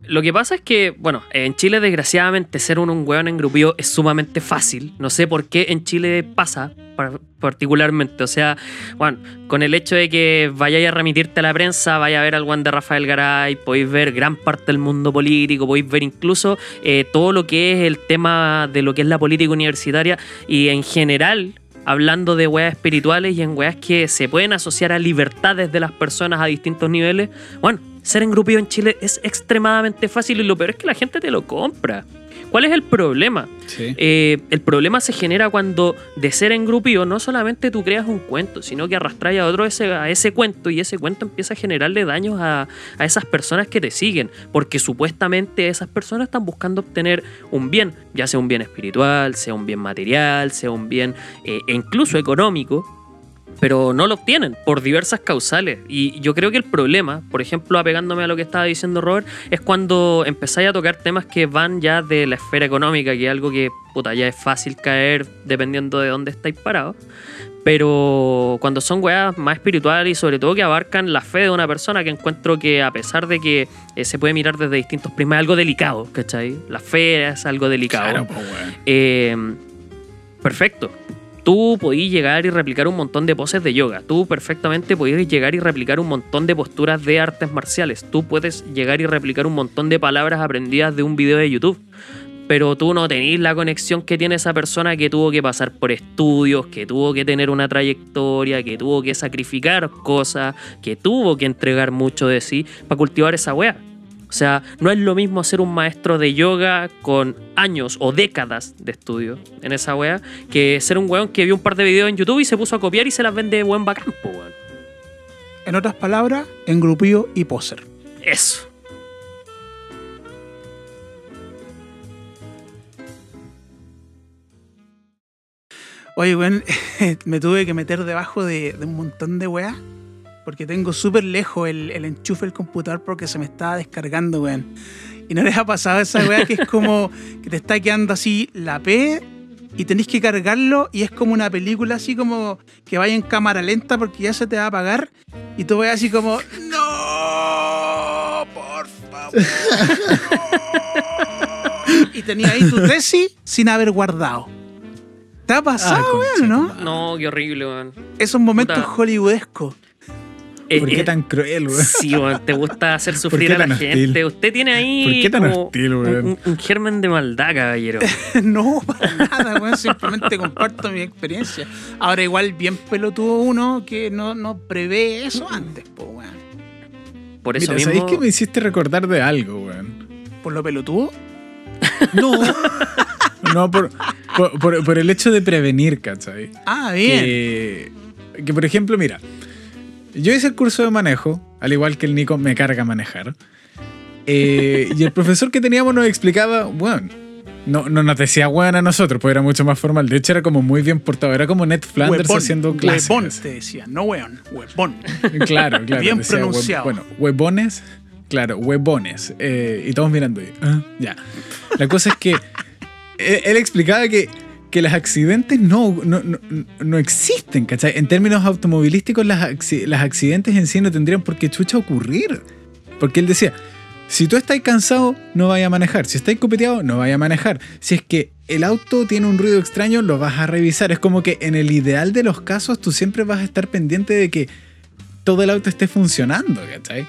Lo que pasa es que, bueno, en Chile desgraciadamente ser un, un weón engrupido es sumamente fácil. No sé por qué en Chile pasa par- particularmente. O sea, bueno, con el hecho de que vayáis a remitirte a la prensa, vaya a ver al weón de Rafael Garay, podéis ver gran parte del mundo político, podéis ver incluso eh, todo lo que es el tema de lo que es la política universitaria y en general hablando de weas espirituales y en weas que se pueden asociar a libertades de las personas a distintos niveles, bueno, ser engrupido en Chile es extremadamente fácil y lo peor es que la gente te lo compra. ¿Cuál es el problema? Sí. Eh, el problema se genera cuando de ser engrupido no solamente tú creas un cuento, sino que arrastras a otro ese, a ese cuento y ese cuento empieza a generarle daños a, a esas personas que te siguen, porque supuestamente esas personas están buscando obtener un bien, ya sea un bien espiritual, sea un bien material, sea un bien eh, e incluso económico, pero no lo obtienen por diversas causales. Y yo creo que el problema, por ejemplo, apegándome a lo que estaba diciendo Robert, es cuando empezáis a tocar temas que van ya de la esfera económica, que es algo que puta, ya es fácil caer dependiendo de dónde estáis parados. Pero cuando son weas más espirituales y sobre todo que abarcan la fe de una persona, que encuentro que a pesar de que eh, se puede mirar desde distintos prismas, es algo delicado, ¿cachai? La fe es algo delicado. Claro. Eh, perfecto. Tú podías llegar y replicar un montón de poses de yoga. Tú perfectamente podías llegar y replicar un montón de posturas de artes marciales. Tú puedes llegar y replicar un montón de palabras aprendidas de un video de YouTube. Pero tú no tenés la conexión que tiene esa persona que tuvo que pasar por estudios, que tuvo que tener una trayectoria, que tuvo que sacrificar cosas, que tuvo que entregar mucho de sí para cultivar esa wea. O sea, no es lo mismo ser un maestro de yoga con años o décadas de estudio en esa wea que ser un weón que vio un par de videos en YouTube y se puso a copiar y se las vende buen bacán, weón. En otras palabras, engrupillo y poser. Eso. Oye, weón, me tuve que meter debajo de, de un montón de weas porque tengo súper lejos el, el enchufe del computador porque se me estaba descargando, weón. Y no les ha pasado esa wea que es como que te está quedando así la P y tenés que cargarlo y es como una película así como que vaya en cámara lenta porque ya se te va a apagar y tú vas así como, no, por favor. no". y tenía ahí tu tesis sin haber guardado. ¿Te ha pasado, Ah, weón, no? No, qué horrible, weón. Esos momentos hollywoodescos. Eh, ¿Por qué eh, tan cruel, weón? Sí, weón, te gusta hacer sufrir a la gente. Usted tiene ahí ¿Por qué tan como hostil, un, weón? un- un germen de maldad, caballero. no, para nada, weón. Simplemente comparto mi experiencia. Ahora, igual, bien pelotudo uno que no, no prevé eso antes, po, weón. Por eso Mira, mismo. ¿sabéis que me hiciste recordar de algo, weón? Por lo pelotudo. No. no, por, por, por- por el hecho de prevenir, ¿cachai? Ah, bien. Que, que, por ejemplo, mira, yo hice el curso de manejo, al igual que el Nico me carga manejar. Eh, y el profesor que teníamos nos explicaba, bueno, no, no nos decía bueno a nosotros, pues era mucho más formal. De hecho, era como muy bien portado. Era como Ned Flanders Huevón, haciendo clases. huevón, te decía, no weón, huevón. Claro, claro. Bien decía, pronunciado. Bueno, huevones, claro, huevones. eh, y todos mirando ahí. ah, ya. La cosa es que él, él explicaba que, que los accidentes no, no, no, no existen, ¿cachai? En términos automovilísticos, las, los accidentes en sí no tendrían por qué chucha ocurrir. Porque él decía, si tú estás cansado, no vaya a manejar. Si estás copeteado, no vaya a manejar. Si es que el auto tiene un ruido extraño, lo vas a revisar. Es como que en el ideal de los casos, tú siempre vas a estar pendiente de que todo el auto esté funcionando, ¿cachai?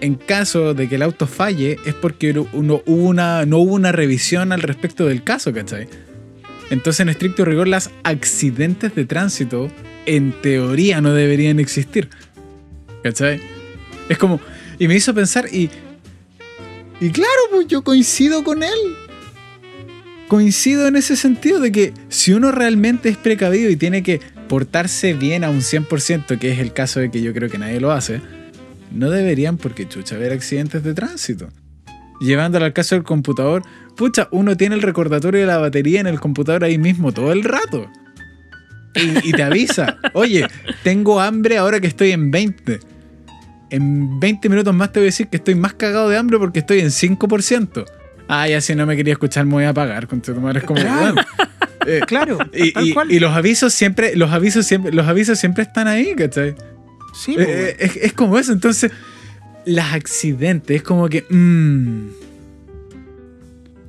En caso de que el auto falle, es porque no hubo una, no hubo una revisión al respecto del caso, ¿cachai? Entonces, en estricto rigor, los accidentes de tránsito, en teoría, no deberían existir. ¿Cachai? Es como. Y me hizo pensar, y. Y claro, pues yo coincido con él. Coincido en ese sentido de que si uno realmente es precavido y tiene que portarse bien a un 100%, que es el caso de que yo creo que nadie lo hace, no deberían porque chucha haber accidentes de tránsito. Llevándolo al caso del computador, pucha, uno tiene el recordatorio de la batería en el computador ahí mismo todo el rato. Y, y te avisa, oye, tengo hambre ahora que estoy en 20. En 20 minutos más te voy a decir que estoy más cagado de hambre porque estoy en 5%. Ah, ya si no me quería escuchar me voy a apagar. Con tu madre es como, Claro. Eh, Claro, y, tal y- cual. y los avisos siempre, los avisos siempre, los avisos siempre están ahí, ¿cachai? sí, Eh, eh, es, es como eso, entonces, los accidentes, es como que. mm,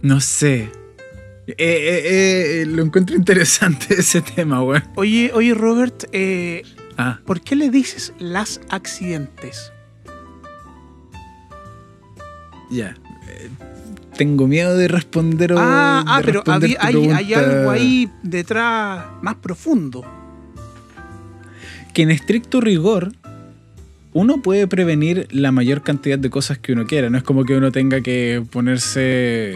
no sé. Eh, eh, eh, lo encuentro interesante ese tema, weón. Oye, oye, Robert, eh, Ah, ¿por qué le dices las accidentes? ya. Tengo miedo de responder o ah, ah, pero había- hay, hay algo ahí detrás más profundo. que en estricto rigor uno puede prevenir la mayor cantidad de cosas que uno quiera. No es como que uno tenga que ponerse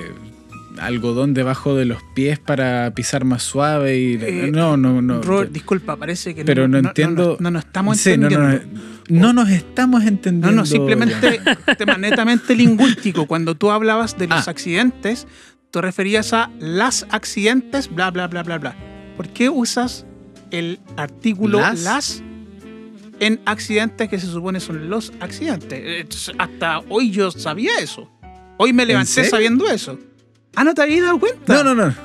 algodón debajo de los pies para pisar más suave y Eh, no, no, no. Robert, disculpa, parece que pero no, entiendo. No, nos estamos Sí, no, entendiendo. no, no nos estamos entendiendo. No, no, simplemente tema netamente lingüístico. Cuando tú hablabas de los Ah. accidentes, te referías a las accidentes, bla, bla, bla, bla, bla. ¿Por qué usas el artículo Las. las, en accidentes que se supone son los accidentes? Hasta hoy yo sabía eso. Hoy me levanté sabiendo eso. Ah, ¿no te habías dado cuenta? No, no, no.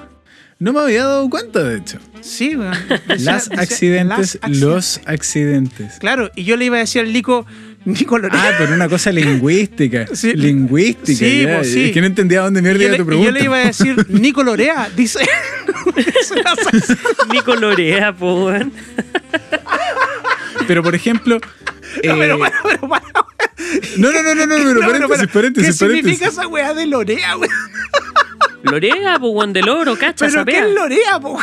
No me había dado cuenta, de hecho. Sí, weón. Decía- Las decía, accidentes, las los accidentes. Claro, y yo le iba a decir al Nico, Nico Lorenzo. Ah, pero una cosa lingüística. Sí. Lingüística. Sí, ya. pues, sí. Es que no entendía dónde mierda yo, iba le, tu y pregunta. yo le iba a decir, Nico Lorea, dice. Nico Lorea, po, weón. Pero por ejemplo. No, pero eh, pero No, no, no, no, no, pero No, pero paréntesis, paréntesis, ¿Qué significa esa weá de Lorea, weón? Lorea, po, weón, del oro, cacha, ¿Pero qué es Lorea? No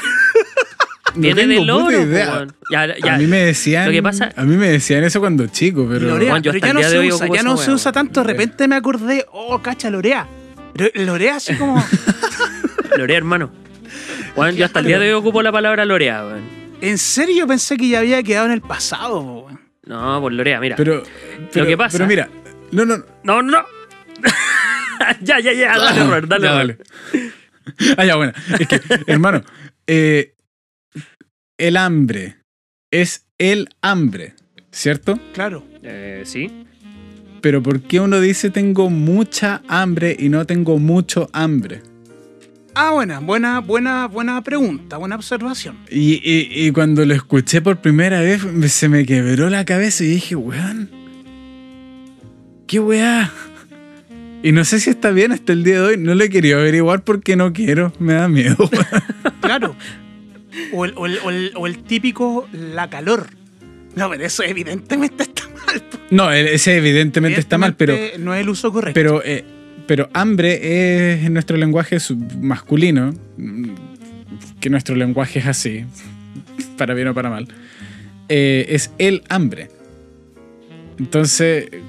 Viene tengo del puta oro, po, idea. weón. Ya, ya. A mí me decían. Lo que pasa- A mí me decían eso cuando chico, pero. Lorea, Juan, yo pero hasta ya no de se usa, ya no se usa tanto. De repente me acordé, oh, cacha, Lorea. Lorea así como. Lorea, hermano. Yo hasta el día de hoy ocupo la palabra Lorea, weón. En serio pensé que ya había quedado en el pasado, po, weón. No, por Lorea, mira. Pero, pero, que pasa- Pero mira. No, no. No, no. ya, ya, ya, dale, Robert, dale, Ya, Robert. Ah, ya, bueno. Es que, hermano, eh, el hambre es el hambre, ¿cierto? Claro. Eh, sí. Pero ¿por qué uno dice tengo mucha hambre y no tengo mucho hambre? Ah, buena, buena, buena, buena pregunta, buena observación. Y, y- y cuando lo escuché por primera vez, se me quebró la cabeza y dije, weón, ¿qué weá? Y no sé si está bien hasta el día de hoy, no lo he querido averiguar porque no quiero, me da miedo. Claro. O el, o el- o el- o el típico la calor. No, pero eso evidentemente está mal. No, ese evidentemente está mal, pero, No es el uso correcto. pero, eh, pero hambre es en nuestro lenguaje masculino, que nuestro lenguaje es así, para bien o para mal, eh, es el hambre. Entonces, eh,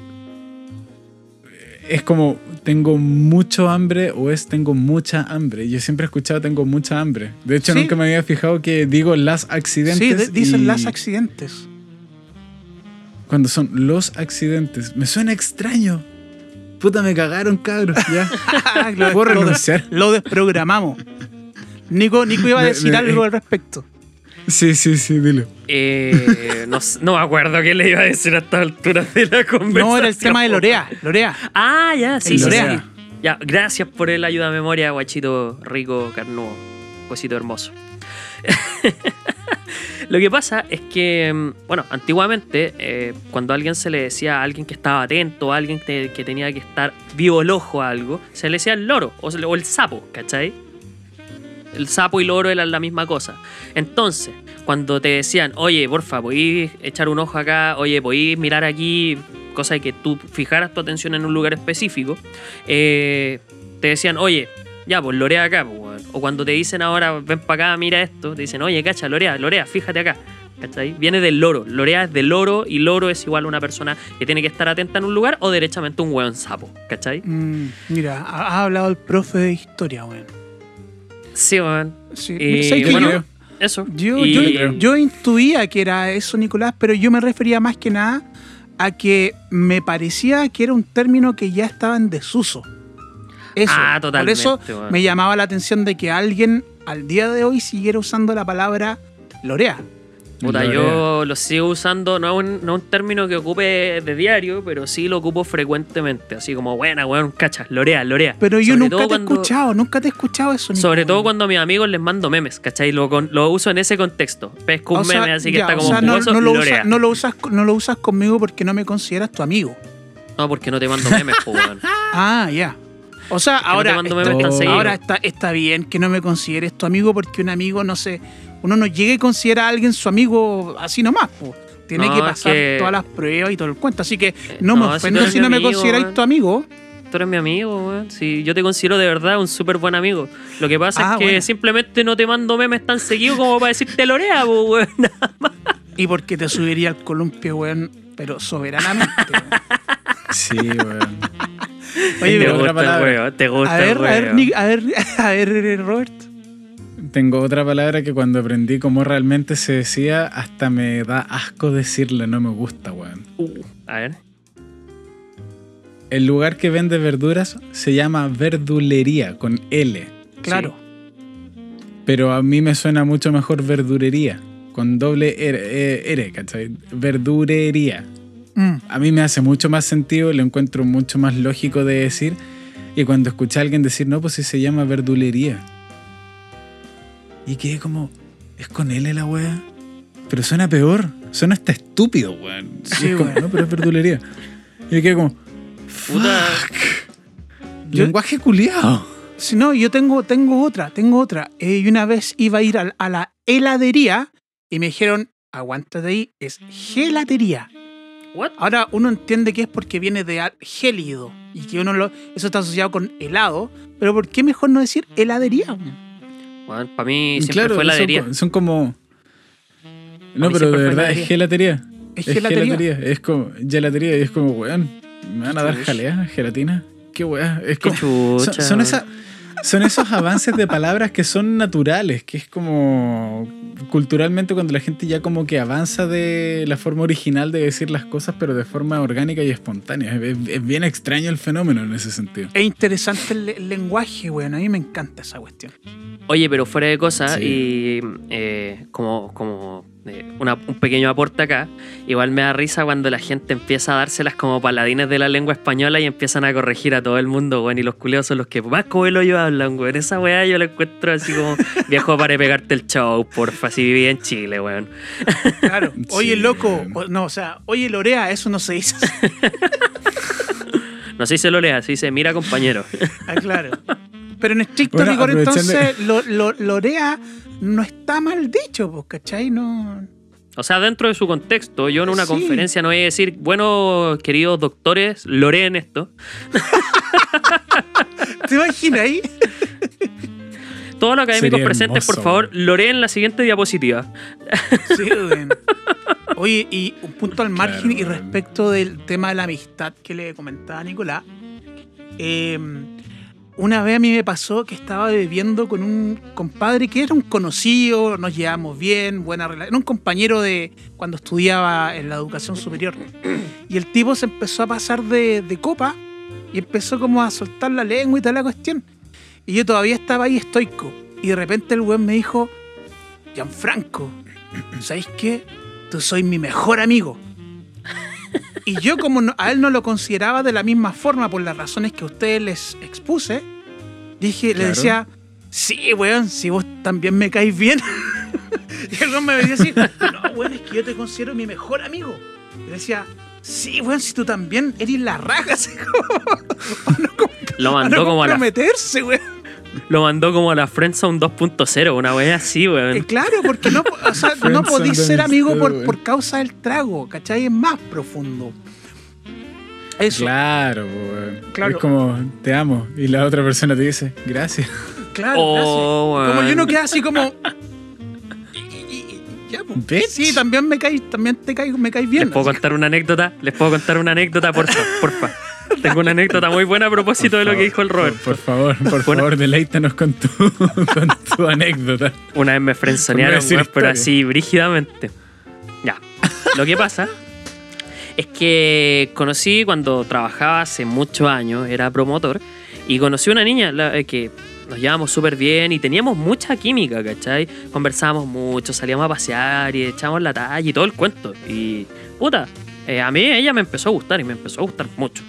es como tengo mucho hambre o es tengo mucha hambre. Yo siempre he escuchado tengo mucha hambre. De hecho, Sí. nunca me había fijado que digo las accidentes. sí, dicen y las accidentes. Cuando son los accidentes. Me suena extraño. Puta, me cagaron, cabros. Ya. lo, ¿Puedo lo des- renunciar? lo desprogramamos. Nico, Nico iba a decir me- algo al respecto. Sí, sí, sí, dilo. Eh, no, no me acuerdo qué le iba a decir a esta altura de la conversación. No, era el tema de Lorea. Lorea. Ah, ya, sí, sí, Lorea. sí. Ya, gracias por el ayuda a memoria, guachito rico, carnudo, cosito hermoso. Lo que pasa es que, mm, bueno, antiguamente, eh, cuando a alguien se le decía a alguien que estaba atento, a alguien que, tenía que estar vivo el ojo a algo, se le decía el loro o, el sapo, ¿cachai? El sapo y loro eran la misma cosa. Entonces, cuando te decían, oye, porfa, podéis echar un ojo acá, oye, podéis mirar aquí, cosa de que tú fijaras tu atención en un lugar específico, eh, te decían, oye, ya, pues lorea acá, pues, weón. O cuando te dicen ahora, ven para acá, mira esto, te dicen, oye, cacha, lorea, lorea, fíjate acá. ¿Cachai? Viene del loro. Lorea es del loro y loro es igual a una persona que tiene que estar atenta en un lugar o derechamente un hueón sapo. ¿Cachai? Mm, mira, ha, ha hablado el profe de historia, weón. Sí, weón. Sí, Y bueno, eso. Yo, Y- yo, yo intuía que era eso, Nicolás, pero yo me refería más que nada a que me parecía que era un término que ya estaba en desuso. Eso. Ah, Por eso me llamaba la atención de que alguien al día de hoy siguiera usando la palabra lorea. Puta, Lorea. yo lo sigo usando, no es un, no es un término que ocupe de diario, pero sí lo ocupo frecuentemente. Así como, buena, weón, cachas, lorea, lorea. Pero yo Sobre nunca te he escuchado, nunca te he escuchado eso. Sobre todo cuando a mis amigos les mando memes, ¿cachai? Lo, con- lo uso en ese contexto. Pesco un O sea, meme así que ya, está o como sea, no, lo lorea. usas, no, lo usas, no lo usas conmigo porque no me consideras tu amigo. No, porque no te mando memes, po, weón. Ah, ya. O sea, ahora, está, tan ahora está, está bien que no me consideres tu amigo porque un amigo, no sé, uno no llega y considera a alguien su amigo así nomás. po. Tiene No, que es pasar que- todas las pruebas y todo el cuento. Así que no, no, me ofendo si, no me amigo, consideráis tu amigo. Tú eres mi amigo, weón. Sí, yo te considero de verdad un súper buen amigo. Lo que pasa Ah, es que bueno. simplemente no te mando memes tan seguido como para decirte lorea, po, weón. Y porque te subiría al columpio, weón, pero soberanamente. weón. Sí, weón. Oye, te pero gusta otra palabra. el weón, te gusta a ver, a ver. Nick, a ver, a ver, Robert. Tengo otra palabra que cuando aprendí cómo realmente se decía, hasta me da asco decirla, no me gusta, weón. Uh, a ver. El lugar que vende verduras se llama verdulería, con L. Claro. Pero a mí me suena mucho mejor verdurería, con doble R, eh, R, ¿cachai? Verdurería. Mm. A mí me hace mucho más sentido, lo encuentro mucho más lógico de decir. Y cuando escuché a alguien decir, no, pues si se llama verdulería. Y quedé como, ¿es con L la wea? Pero suena peor, suena hasta estúpido, weón. Sí, es como, no, pero es verdulería. Y quedé como, Puta. Yo- lenguaje culiado. Si no, yo tengo, tengo otra, tengo otra. Eh, y una vez iba a ir a, la heladería y me dijeron, aguántate ahí, es gelatería. What? Ahora uno entiende que es porque viene de gélido y que uno lo, eso está asociado con helado, pero ¿por qué mejor no decir heladería? Weón, para mí siempre claro, fue son heladería. Son, como. No, pero de verdad es gelatería. Es Es gelatería. gelatería. Es como gelatería y es como, weón, me van a dar jalea, gelatina. Qué weá. Es Qué como. chucha. Son, son esas. Son esos avances de palabras que son naturales, que es como culturalmente cuando la gente ya como que avanza de la forma original de decir las cosas, pero de forma orgánica y espontánea. Es, es bien extraño el fenómeno en ese sentido. Es interesante el, el lenguaje, weón. A mí me encanta esa cuestión. Oye, pero fuera de cosas, Sí. y eh, como, como una- un pequeño aporte acá, igual me da risa cuando la gente empieza a dárselas como paladines de la lengua española y empiezan a corregir a todo el mundo, weón, y los culeos son los que más como el hoyo hablan, weón. Esa weá yo la encuentro así como, viejo, para pegarte el show, porfa, si viví en Chile, weón. Claro. Oye, loco. no, o sea, oye, Lorea, eso no se dice. No sé si se lo lea, se dice, mira compañero. Ah, claro. Pero en estricto Bueno, rigor, entonces, lo, lo- Lorea no está mal dicho, pues, ¿cachai? No. O sea, dentro de su contexto, yo en una Sí. conferencia no voy a decir, bueno, queridos doctores, loreen esto. ¿Te imaginas ahí? Todos los académicos Sería presentes, por favor, loreen la siguiente diapositiva. Sí. Oye, y un punto al margen Claro, y respecto del tema de la amistad que le comentaba Nicolás. eh, una vez a mí me pasó que estaba bebiendo con un compadre que era un conocido, nos llevamos bien, buena relación, era un compañero de cuando estudiaba en la educación superior. Y el tipo se empezó a pasar de, de copa y empezó como a soltar la lengua y toda la cuestión. Y yo todavía estaba ahí estoico. Y de repente el weón me dijo, Gianfranco, ¿sabéis qué? Tú soy mi mejor amigo. Y yo como no- a él no lo consideraba de la misma forma por las razones que a ustedes les expuse, dije, le decía, sí, weón, si vos también me caes bien. y el me decía así, no, weón, es que yo te considero mi mejor amigo. Y le decía, sí, weón, si tú también eres la raja, así como, para no, com- Lo mandó no como a la, weón. Lo mandó como a la Friendzone 2.0, una wea así, Eh, weón. claro, porque no, o sea, no podéis ser amigo por, por causa del trago, ¿cachai? Es más profundo. Eso, Claro. Claro. Es como, te amo. Y la otra persona te dice, gracias. claro. Oh, gracias. Como yo no queda así como. ya, pues. Bitch. Sí, también me caes, también te caes, me caes bien. ¿Les puedo así. contar una anécdota? ¿Les puedo contar una anécdota, porfa? porfa. Tengo una anécdota muy buena a propósito de lo que dijo el Robert. Por, por favor, por favor, deleítanos con tu, con tu anécdota. Una vez me frenzonearon, Por no pero así, brígidamente. Ya. Lo que pasa es que conocí cuando trabajaba hace muchos años, era promotor, y conocí una niña eh, que nos llevábamos súper bien y teníamos mucha química, ¿cachai? Conversábamos mucho, salíamos a pasear y echábamos la talla y todo el cuento. Y, puta, eh, a mí ella me empezó a gustar y me empezó a gustar mucho.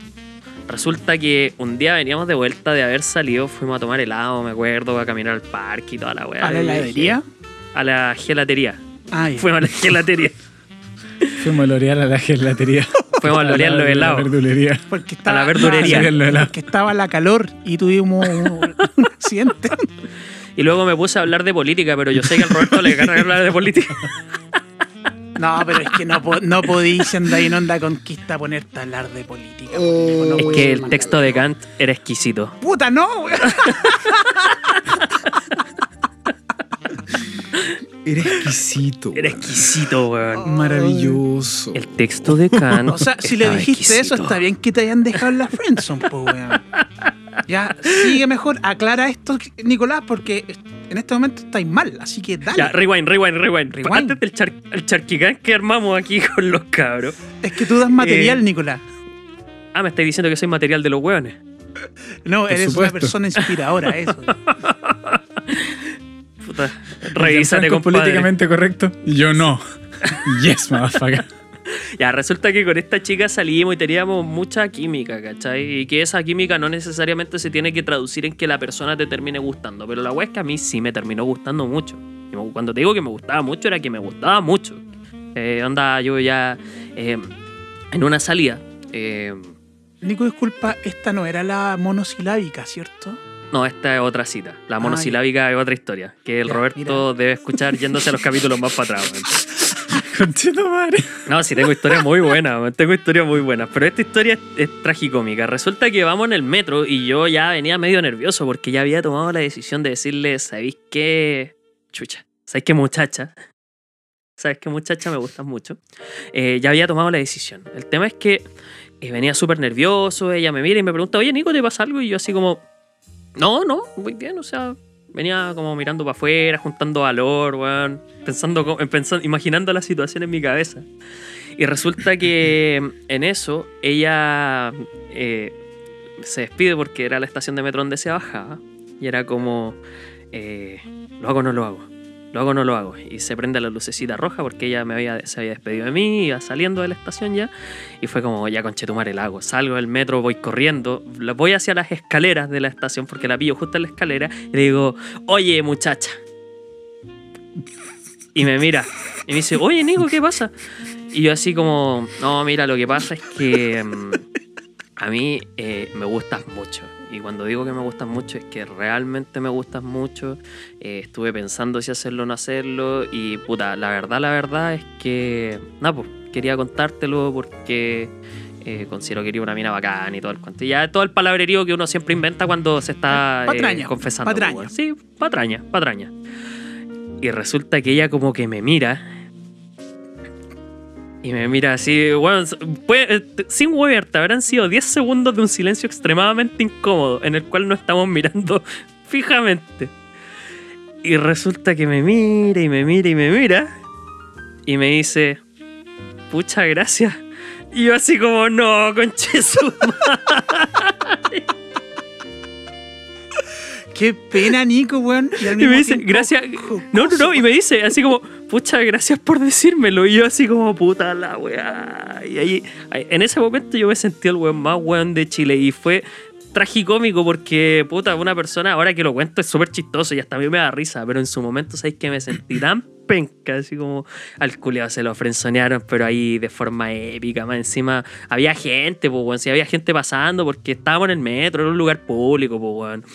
Resulta que un día veníamos de vuelta de haber salido, fuimos a tomar helado, me acuerdo, a caminar al parque y toda la weá. ¿A la heladería? A la gelatería. Ah. Fuimos a la gelatería. Fuimos a lorear a la gelatería. Fuimos a lorear los la helados. verdulería. Porque estaba, la helados. porque estaba la calor y tuvimos un, un accidente. Y luego me puse a hablar de política, pero yo sé que al Roberto le carga hablar de política. No, pero es que no, no podéis siendo ahí en onda conquista ponerte a hablar de política. no Es que el texto de Kant era exquisito. Puta, no, weón. Era exquisito. Era exquisito, weón. Maravilloso. El texto de Kant. O sea, si le dijiste eso, está bien que te hayan dejado en la friendzone, po, weón. Ya, sigue mejor, aclara esto, Nicolás, porque en este momento estáis mal, así que dale. Ya, rewind, rewind, rewind. Rewind. Antes del char el charquicán que armamos aquí con los cabros. es que tú das material, Eh, Nicolás. Ah, me estáis diciendo que soy material de los hueones. No, eres supuesto. una persona inspiradora, eso. Puta. Revísate, compadre. políticamente correcto? Yo no. Yes, motherfucker. Ya, resulta que con esta chica salimos y teníamos mucha química, ¿cachai? Y que esa química no necesariamente se tiene que traducir en que la persona te termine gustando. Pero la weá es que a mí sí me terminó gustando mucho. Y Cuando te digo que me gustaba mucho, era que me gustaba mucho. Eh, onda, yo ya eh, en una salida. eh, Nico, disculpa, esta no era la monosilábica, ¿cierto? no, esta es otra cita. La Ah, monosilábica es otra historia. Que el Ya, Roberto debe escuchar yéndose a los capítulos más para atrás. Conchito madre. No, sí, tengo historias muy buenas, tengo historias muy buenas. Pero esta historia es, es tragicómica. Resulta que vamos en el metro y yo ya venía medio nervioso porque ya había tomado la decisión de decirle, ¿sabéis qué? Chucha, ¿sabéis qué muchacha? ¿Sabes qué muchacha me gustan mucho? Eh, ya había tomado la decisión. El tema es que eh, venía súper nervioso, ella me mira y me pregunta, oye, Nico, ¿te pasa algo? Y yo así como, No, no, muy bien, o sea, venía como mirando para afuera, juntando valor, weón, pensando, pensando, imaginando la situación en mi cabeza. Y resulta que en eso ella eh, se despide porque era la estación de metro donde se bajaba. Y era como, eh, ¿lo hago o no lo hago? ¿Lo hago o no lo hago? Y se prende la lucecita roja porque ella me había, se había despedido de mí, iba saliendo de la estación ya. Y fue como, ya conchetumar el lago. Salgo del metro, voy corriendo, voy hacia las escaleras de la estación porque la pillo justo en la escalera y le digo, oye muchacha. Y me mira y me dice, oye Nico, ¿qué pasa? Y yo así como, no, mira, lo que pasa es que mm, a mí eh, me gustas mucho. Y cuando digo que me gustas mucho es que realmente me gustas mucho. Eh, estuve pensando si hacerlo o no hacerlo. Y puta, la verdad, la verdad es que, nada, pues quería contártelo porque eh, considero que eres una mina bacán y todo el cuento. Y ya todo el palabrerío que uno siempre inventa cuando se está eh, Patraña, confesando. pues, patraña. weón. Sí, patraña, patraña. Y resulta que ella como que me mira. Y me mira así, bueno, puede- eh, sin huevearte, habrán sido 10 segundos de un silencio extremadamente incómodo en el cual nos estamos mirando fijamente. Y resulta que me mira y me mira y me mira. Y me dice, pucha gracias. Y yo así como, no, conchesu. Qué pena, Nico, weón. Y, me dice, tiempo, gracias. No, no, no. Y me dice, así como, pucha, gracias por decírmelo. Y yo, así como, puta la weá. Y ahí, en ese momento, yo me sentí el weón más weón de Chile. Y fue tragicómico porque, puta, una persona, ahora que lo cuento, es súper chistoso y hasta a mí me da risa. Pero en su momento, ¿sabéis que me sentí tan penca? Así como al culiado se lo frenzonearon, pero ahí de forma épica. Más encima, había gente, pues, weón. Si había gente pasando porque estábamos en el metro, era un lugar público, pues, weón.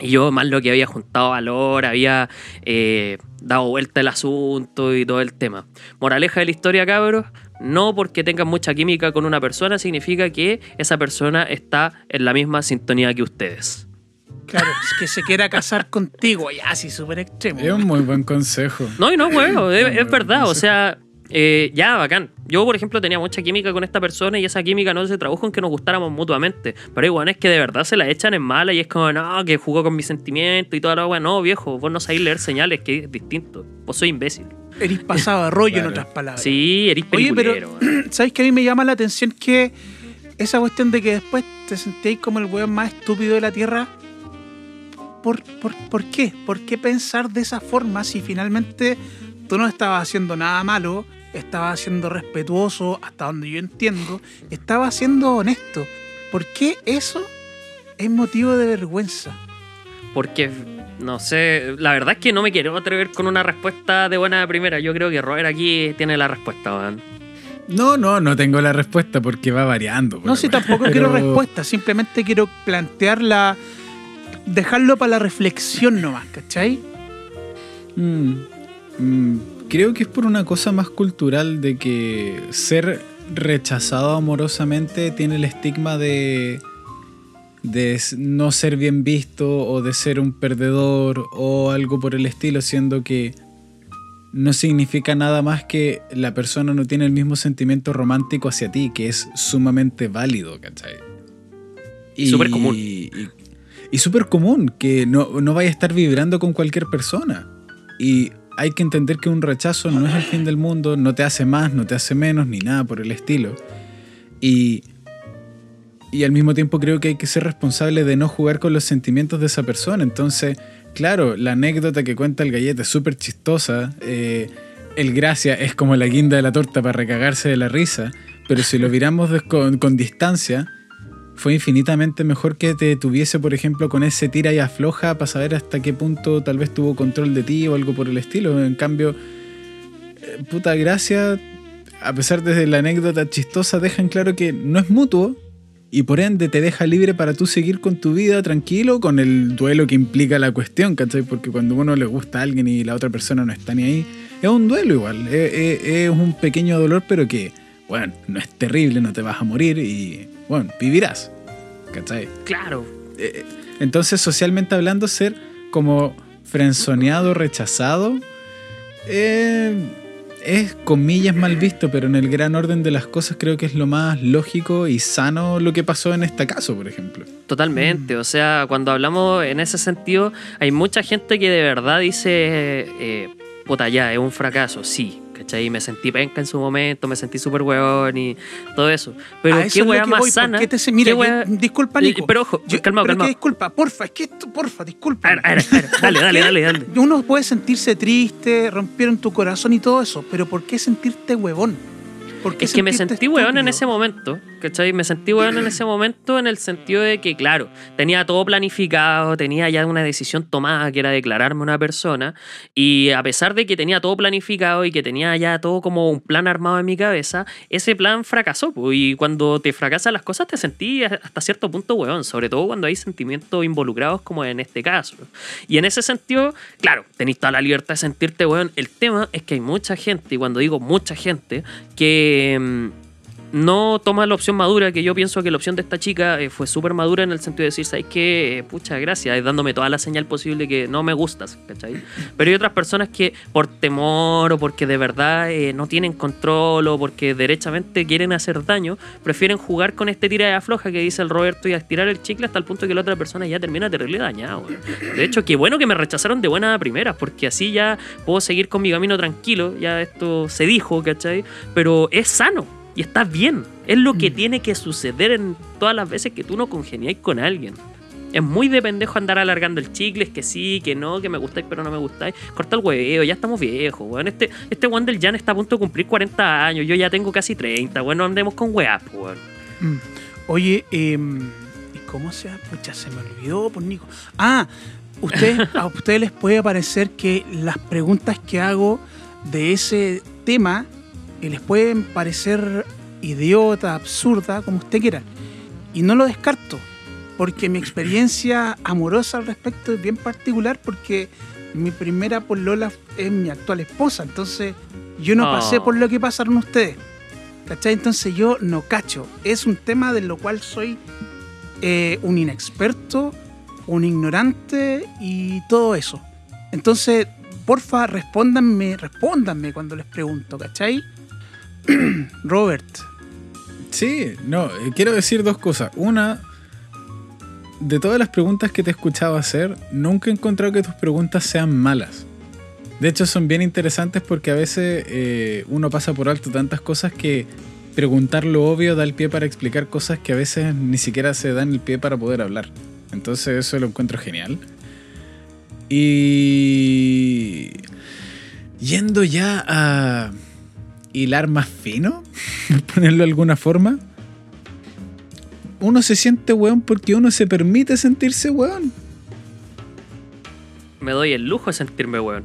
Y yo, más lo que había juntado valor, había eh, dado vuelta el asunto y todo el tema. Moraleja de la historia, cabros. No porque tengan mucha química con una persona significa que esa persona está en la misma sintonía que ustedes. Claro, es que se quiera casar contigo, ya, así súper extremo. Es un muy buen consejo. No, y no, huevo, es, Bueno, es verdad. O sea, eh, ya, bacán. Yo, por ejemplo, tenía mucha química con esta persona y esa química no se tradujo en que nos gustáramos mutuamente. Pero igual es que de verdad se la echan en mala y es como, no, que jugó con mis sentimientos y toda la agua. No, viejo, vos no sabéis leer señales, que es distinto. Vos sois imbécil. Eres pasado a rollo, en otras palabras. Sí, eres Oye, pero- weón. ¿Sabes que a mí me llama la atención que esa cuestión de que después te sentéis como el weón más estúpido de la Tierra? ¿Por, por, por qué? ¿Por qué pensar de esa forma si finalmente tú no estabas haciendo nada malo, estabas siendo respetuoso, hasta donde yo entiendo, estabas siendo honesto? ¿Por qué eso es motivo de vergüenza? Porque, no sé, la verdad es que no me quiero atrever con una respuesta de buena primera. Yo creo que Robert aquí tiene la respuesta, weón. No, no, no tengo la respuesta porque va variando. No, si tampoco Pero- quiero respuesta, simplemente quiero plantearla, dejarlo para la reflexión nomás, ¿cachai? Mm, mm, creo que es por una cosa más cultural de que ser rechazado amorosamente tiene el estigma de, de no ser bien visto o de ser un perdedor o algo por el estilo, siendo que no significa nada más que la persona no tiene el mismo sentimiento romántico hacia ti, que es sumamente válido, ¿cachai? Y súper común. Y, y súper común, que no, no vaya a estar vibrando con cualquier persona. Y hay que entender que un rechazo no es el fin del mundo, no te hace más, no te hace menos, ni nada por el estilo. Y, y al mismo tiempo creo que hay que ser responsable de no jugar con los sentimientos de esa persona. Entonces, claro, la anécdota que cuenta el gallete es súper chistosa. eh, el gracia es como la guinda de la torta para recagarse de la risa. Pero si lo miramos con, con distancia, fue infinitamente mejor que te tuviese, por ejemplo, con ese tira y afloja para saber hasta qué punto tal vez tuvo control de ti o algo por el estilo. En cambio, eh, puta gracia, a pesar de la anécdota chistosa, dejan claro que no es mutuo y por ende te deja libre para tú seguir con tu vida tranquilo, con el duelo que implica la cuestión, ¿cachai? Porque cuando uno le gusta a alguien y la otra persona no está ni ahí, es un duelo igual, es, un pequeño dolor, pero que, bueno, no es terrible, no te vas a morir y, bueno, vivirás, ¿cachai? Claro. Eh, entonces, socialmente hablando, ser como frenzoneado, rechazado, eh, es comillas mal visto, pero en el gran orden de las cosas creo que es lo más lógico y sano lo que pasó en este caso, por ejemplo. Totalmente, o sea, cuando hablamos en ese sentido, hay mucha gente que de verdad dice, eh, puta ya, es un fracaso, sí, ¿cachai? Me sentí penca en su momento, me sentí súper weón y todo eso. Pero A qué que más voy, ¿por sana. te se- mira, yo- disculpa, y- Nico. Pero ojo, Yo- calmado, pero que calmado. disculpa, porfa, es que esto, porfa, disculpa. A ver, a ver, a ver, dale, dale, dale, dale. Uno puede sentirse triste, rompieron tu corazón y todo eso, pero ¿por qué sentirte huevón? ¿Por qué Es que me sentí weón en ese momento, ¿cachai? Me sentí weón en ese momento en el sentido de que, claro, tenía todo planificado, tenía ya una decisión tomada que era declararme una persona, y a pesar de que tenía todo planificado y que tenía ya todo como un plan armado en mi cabeza, ese plan fracasó, y cuando te fracasan las cosas te sentí hasta cierto punto weón, sobre todo cuando hay sentimientos involucrados como en este caso. Y en ese sentido, claro, tenéis toda la libertad de sentirte weón. El tema es que hay mucha gente, y cuando digo mucha gente, que mm, no toma la opción madura, que yo pienso que la opción de esta chica eh, fue súper madura en el sentido de decir, ¿sabes qué? Eh, pucha, gracias, es dándome toda la señal posible que no me gustas, ¿cachai? Pero hay otras personas que por temor o porque de verdad eh, no tienen control o porque derechamente quieren hacer daño, prefieren jugar con este tira de afloja que dice el Roberto y a estirar el chicle hasta el punto que la otra persona ya termina terrible dañado. weón. De hecho, qué bueno que me rechazaron de buena primera, porque así ya puedo seguir con mi camino tranquilo, ya esto se dijo, ¿cachai? Pero es sano y está bien. Es lo que tiene que suceder en todas las veces que tú no congeniáis con alguien. Es muy de pendejo andar alargando el chicle, es que sí, que no, que me gustáis, pero no me gustáis. Corta el hueveo, ya estamos viejos, weón. Este, este weón del Jan está a punto de cumplir 40 años, yo ya tengo casi 30, weón, no andemos con weá, pues, weón. Mm. Oye, ¿y cómo se? Pucha, se me olvidó, por Nico. Ah, ustedes, a ustedes les puede parecer que las preguntas que hago de ese tema eh, les pueden parecer idiota, absurda, como usted quiera. Y no lo descarto, porque mi experiencia amorosa al respecto es bien particular, porque mi primera polola es mi actual esposa, entonces yo no pasé Oh. por lo que pasaron ustedes. ¿Cachai? Entonces yo no cacho. Es un tema de lo cual soy eh, un inexperto, un ignorante y todo eso. Entonces, porfa, respóndanme, respóndanme cuando les pregunto, ¿cachai? Robert, Sí, no, eh, quiero decir dos cosas. Una, de todas las preguntas que te he escuchado hacer, nunca he encontrado que tus preguntas sean malas. De hecho, son bien interesantes porque a veces eh, uno pasa por alto tantas cosas que preguntar lo obvio da el pie para explicar cosas que a veces ni siquiera se dan el pie para poder hablar. Entonces eso lo encuentro genial. Y yendo ya a hilar más fino, por ponerlo de alguna forma, uno se siente weón porque uno se permite sentirse weón. Me doy el lujo de sentirme weón.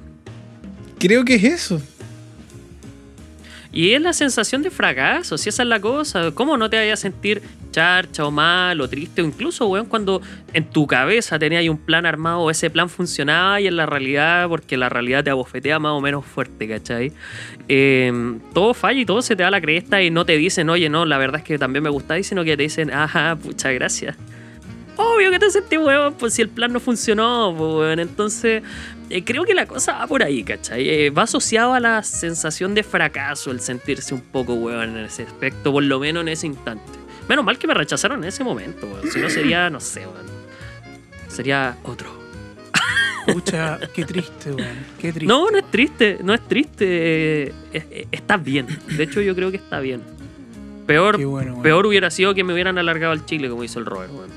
Creo que es eso. Y es la sensación de fracaso, si esa es la cosa. ¿Cómo no te vayas a sentir charcha o mal o triste? O incluso, weón, cuando en tu cabeza tenías un plan armado o ese plan funcionaba y en la realidad, porque la realidad te abofetea más o menos fuerte, ¿cachai? Eh, todo falla y todo se te da la cresta y no te dicen, oye, no, la verdad es que también me gustáis, sino que te dicen, ajá, pucha, gracias. Obvio que te sentí weón, pues si el plan no funcionó, pues weón. Entonces, eh, creo que la cosa va por ahí, ¿cachai? Eh, va asociado a la sensación de fracaso, el sentirse un poco weón en ese aspecto, por lo menos en ese instante. Menos mal que me rechazaron en ese momento, weón. Si no sería, no sé, weón. Sería otro. pucha, qué triste, weón. Qué triste. No, no es triste, no es triste. eh, está bien. De hecho, yo creo que está bien. Peor, bueno, peor hubiera sido que me hubieran alargado el chicle como hizo el Robert, weón.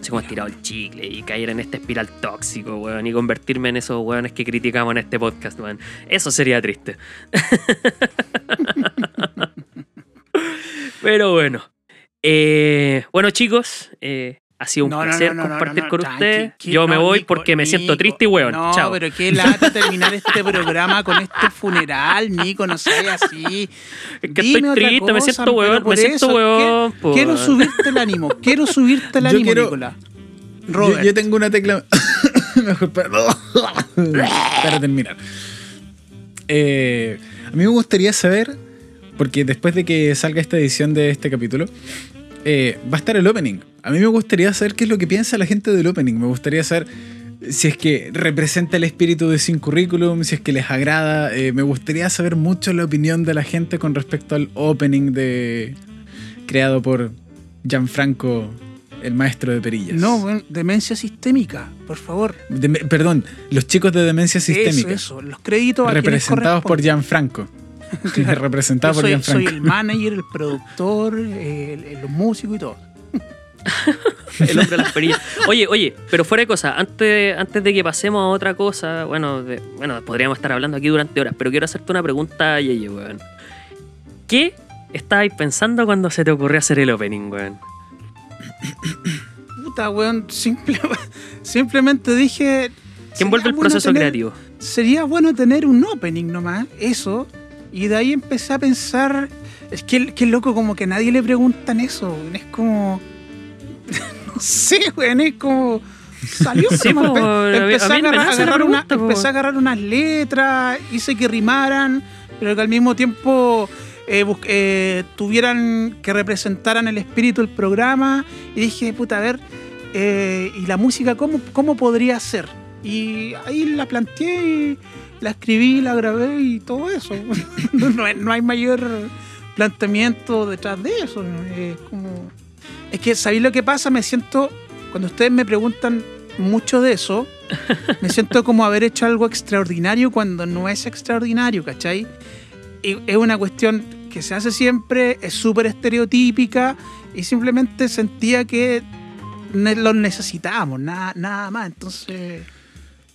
Así como estirado el chicle y caer en este espiral tóxico, weón, y convertirme en esos weones que criticamos en este podcast, weón. Eso sería triste. Pero bueno. Eh, bueno, chicos, eh, ha sido un No, placer no, no, no, compartir no, con tranqui, que- Yo me voy Nico, porque me siento triste y weón. No, Chao. pero qué lata terminar este programa con este funeral, Nico, no sea así. Es que Dime estoy triste, me siento weón, por me siento eso, weón. que- Quiero subirte el ánimo, quiero subirte el ánimo, quiero- Nicolás. Yo, Robert, yo tengo una tecla. Mejor para, para terminar. Eh, a mí me gustaría saber, porque después de que salga esta edición de este capítulo, eh, va a estar el opening. A mí me gustaría saber qué es lo que piensa la gente del opening. Me gustaría saber si es que representa el espíritu de Sin Curriculum, si es que les agrada. Eh, me gustaría saber mucho la opinión de la gente con respecto al opening de creado por Gianfranco, el maestro de perillas. No, demencia sistémica, por favor. Perdón, los chicos de demencia sistémica. Eso, eso. Los créditos a representados por. Gianfranco. Claro. representados Yo por soy, soy Gianfranco. el manager, el productor, el, el- los músicos y todo. El hombre de las perillas. Oye, oye, pero fuera de cosa, antes, antes de que pasemos a otra cosa, bueno, de- bueno, podríamos estar hablando aquí durante horas, pero quiero hacerte una pregunta, Yeye, weón. ¿Qué estabais pensando cuando se te ocurrió hacer el opening, weón? Puta, weón, simple- simplemente dije... ¿Quién vuelve el bueno proceso tener- creativo? Sería bueno tener un opening nomás, eso. Y de ahí empecé a pensar... Es que, que loco, como que a nadie le preguntan eso. Es como... no sé, weón, es como... Salió Sí, po, mí- empecé, a agarrar, agarrar una- empecé a agarrar unas letras, hice que rimaran, pero que al mismo tiempo eh, eh, tuvieran, que representaran el espíritu del programa. Y dije, puta, a ver, eh, ¿y la música cómo, cómo podría ser? Y ahí la planteé, y la escribí, la grabé y todo eso. no, hay, no hay mayor planteamiento detrás de eso. Es como... Es que, ¿sabéis lo que pasa? Me siento, cuando ustedes me preguntan mucho de eso, me siento como haber hecho algo extraordinario cuando no es extraordinario, ¿cachai? Y es una cuestión que se hace siempre, es súper estereotípica y simplemente sentía que lo necesitábamos, nada, nada más. Entonces,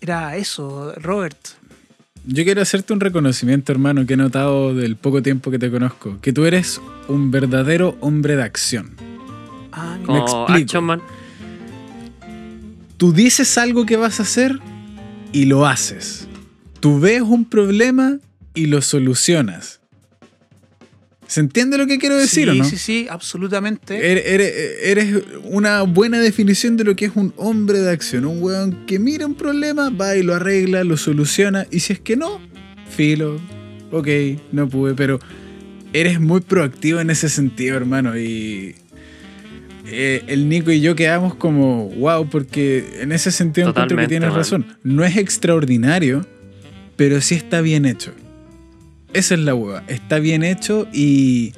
era eso, Robert. Yo quiero hacerte un reconocimiento, hermano, que he notado del poco tiempo que te conozco. Que tú eres un verdadero hombre de acción. Ah. Como explico. Action Man. Tú dices algo que vas a hacer y lo haces. Tú ves un problema y lo solucionas. ¿Se entiende lo que quiero decir sí, o no? sí, sí, absolutamente. Eres, eres- eres una buena definición de lo que es un hombre de acción. Un weón que mira un problema, va y lo arregla, lo soluciona. Y si es que no, filo, ok, no pude, pero eres muy proactivo en ese sentido, hermano. Y eh, el Nico y yo quedamos como, wow, porque en ese sentido encuentro que Totalmente, tienes razón. No es extraordinario, pero sí está bien hecho. Esa es la hueva. Está bien hecho y.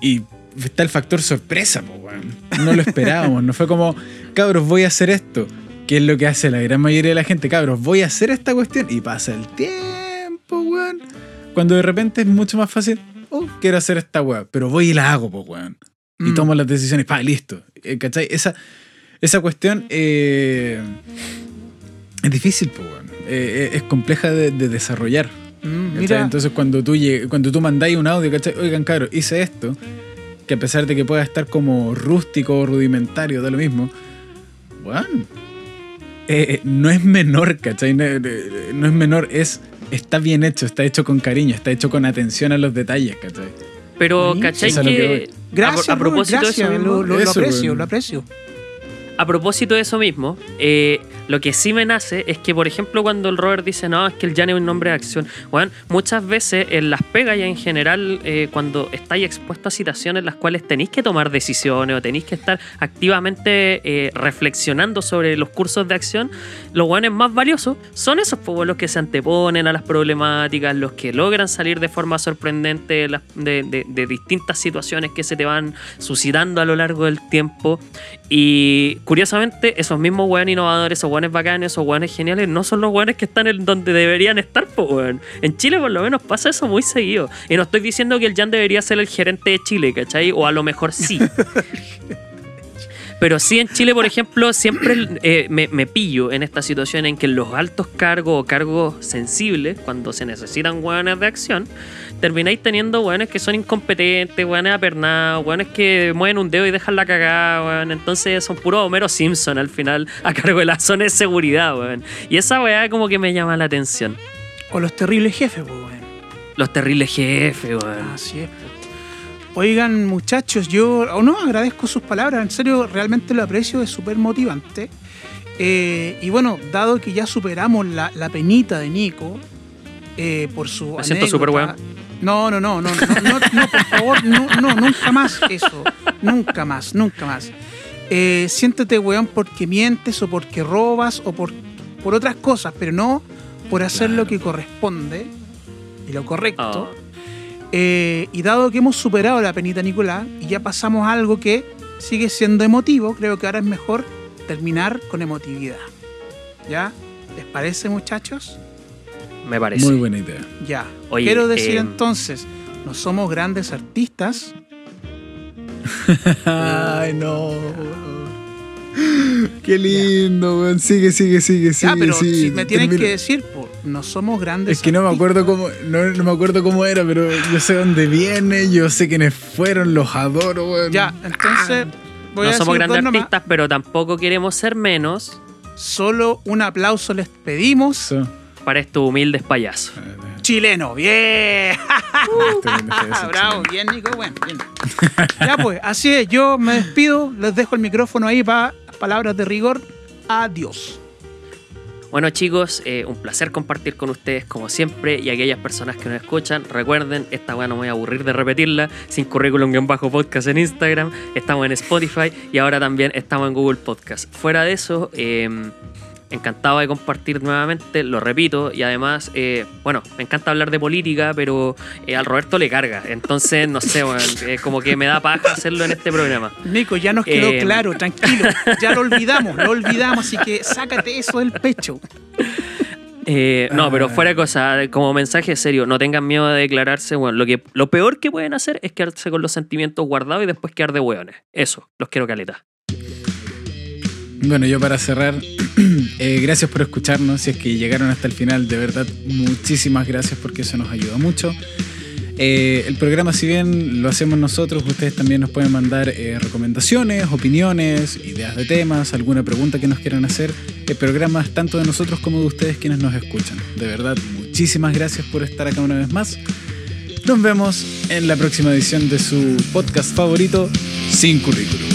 Y está el factor sorpresa, po, weón. No lo esperábamos. no fue como, cabros, voy a hacer esto. Que es lo que hace la gran mayoría de la gente. Cabros, voy a hacer esta cuestión. Y pasa el tiempo, weón. Cuando de repente es mucho más fácil. Oh, quiero hacer esta weá. Pero voy y la hago, po, weón. Y Mm. tomo las decisiones. Pa, listo. Eh, ¿Cachai? Esa, esa cuestión eh, es difícil, po, weón. Eh, eh, es compleja de- de desarrollar. Mm, mira, Entonces cuando tú, cuando tú mandáis un audio, ¿cachai? Oigan, cabros, hice esto, que a pesar de que pueda estar como rústico o rudimentario, da lo mismo, bueno, eh, no es menor, ¿cachai? No, eh, no es menor, es está bien hecho, está hecho con cariño, está hecho con atención a los detalles, ¿cachai? Pero. ¿cachai lo que que... gracias, a, a Robert, propósito gracias, de eso mismo, lo, lo- lo Eso, aprecio, weón. lo aprecio. A propósito de eso mismo, eh, lo que sí me nace es que, por ejemplo, cuando el Robert dice, no, es que el Jan es un nombre de acción, bueno, muchas veces en las pegas y en general, eh, cuando estáis expuestos a situaciones en las cuales tenéis que tomar decisiones o tenéis que estar activamente eh, reflexionando sobre los cursos de acción, los guanes más valiosos son esos pues, los que se anteponen a las problemáticas, los que logran salir de forma sorprendente de distintas situaciones que se te van suscitando a lo largo del tiempo. Y curiosamente, esos mismos weones innovadores, esos weones bacanes, esos weones geniales, no son los weones que están en donde deberían estar, weón. En Chile por lo menos pasa eso muy seguido. Y no estoy diciendo que el Jan debería ser el gerente de Chile, ¿cachai? O a lo mejor sí. Pero sí en Chile, por ejemplo, siempre eh, me, me pillo en esta situación en que los altos cargos o cargos sensibles, cuando se necesitan hueones de acción, termináis teniendo hueones que son incompetentes, hueones apernados, hueones que mueven un dedo y dejan la cagada, hueón. Entonces son puros Homero Simpson al final a cargo de la zona de seguridad, hueón. Y esa weá como que me llama la atención. O los terribles jefes, pues, weón. Los terribles jefes, weón. Así es. Oigan, muchachos, yo o no agradezco sus palabras, en serio, realmente lo aprecio, es súper motivante. Eh, y bueno, dado que ya superamos la, la penita de Nico eh, por su. Me siento súper weón. No, no, no, no, no, no, no, por favor, no, no, nunca más eso. Nunca más, nunca más. eh, siéntete weón porque mientes o porque robas o por, por otras cosas, pero no por hacer lo que corresponde y lo correcto. Oh, Eh, y dado que hemos superado la penita Nicolás y ya pasamos a algo que sigue siendo emotivo, creo que ahora es mejor terminar con emotividad. ¿Ya? ¿Les parece, muchachos? me parece. Muy buena idea. Ya. Oye, Quiero decir em, entonces, no somos grandes artistas, Ay, no. Qué lindo, weón. Sigue, sigue, sigue, sigue. ya, pero sigue. si me tienen que decir, po, no somos grandes Es que no me acuerdo cómo, no, no me acuerdo cómo era, pero yo sé dónde viene, yo sé quiénes fueron, los adoro, weón. Ya, entonces voy no a somos grandes nomás. artistas, pero tampoco queremos ser menos Solo un aplauso les pedimos. Para estos humildes payasos. Chileno, bien. Este Bravo, bien, Nico. Bueno, bien. ya pues, así es. Yo me despido. Les dejo el micrófono ahí para palabras de rigor. Adiós. Bueno chicos, eh, un placer compartir con ustedes como siempre y aquellas personas que nos escuchan, recuerden, esta weá no me voy a aburrir de repetirla, sin currículum guion bajo podcast en Instagram, estamos en Spotify y ahora también estamos en Google Podcast. Fuera de eso, eh, encantado de compartir nuevamente, lo repito, y además, eh, bueno, me encanta hablar de política, pero eh, al Roberto le carga, entonces no sé, weón, eh, como que me da paja hacerlo en este programa. Nico, ya nos quedó claro, tranquilo. Ya lo olvidamos, lo olvidamos, así que sácate eso del pecho. Eh, no, pero fuera de cosa, como mensaje serio, no tengan miedo de declararse, bueno, lo, que, lo peor que pueden hacer es quedarse con los sentimientos guardados y después quedar de hueones. Eso, los quiero caleta. Bueno, yo para cerrar, eh, gracias por escucharnos. Si es que llegaron hasta el final, de verdad, muchísimas gracias porque eso nos ayuda mucho. Eh, el programa, si bien lo hacemos nosotros, ustedes también nos pueden mandar eh, recomendaciones, opiniones, ideas de temas, alguna pregunta que nos quieran hacer. El programa es tanto de nosotros como de ustedes quienes nos escuchan. De verdad, muchísimas gracias por estar acá una vez más. Nos vemos en la próxima edición de su podcast favorito, Sin Currículum.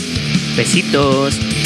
Besitos.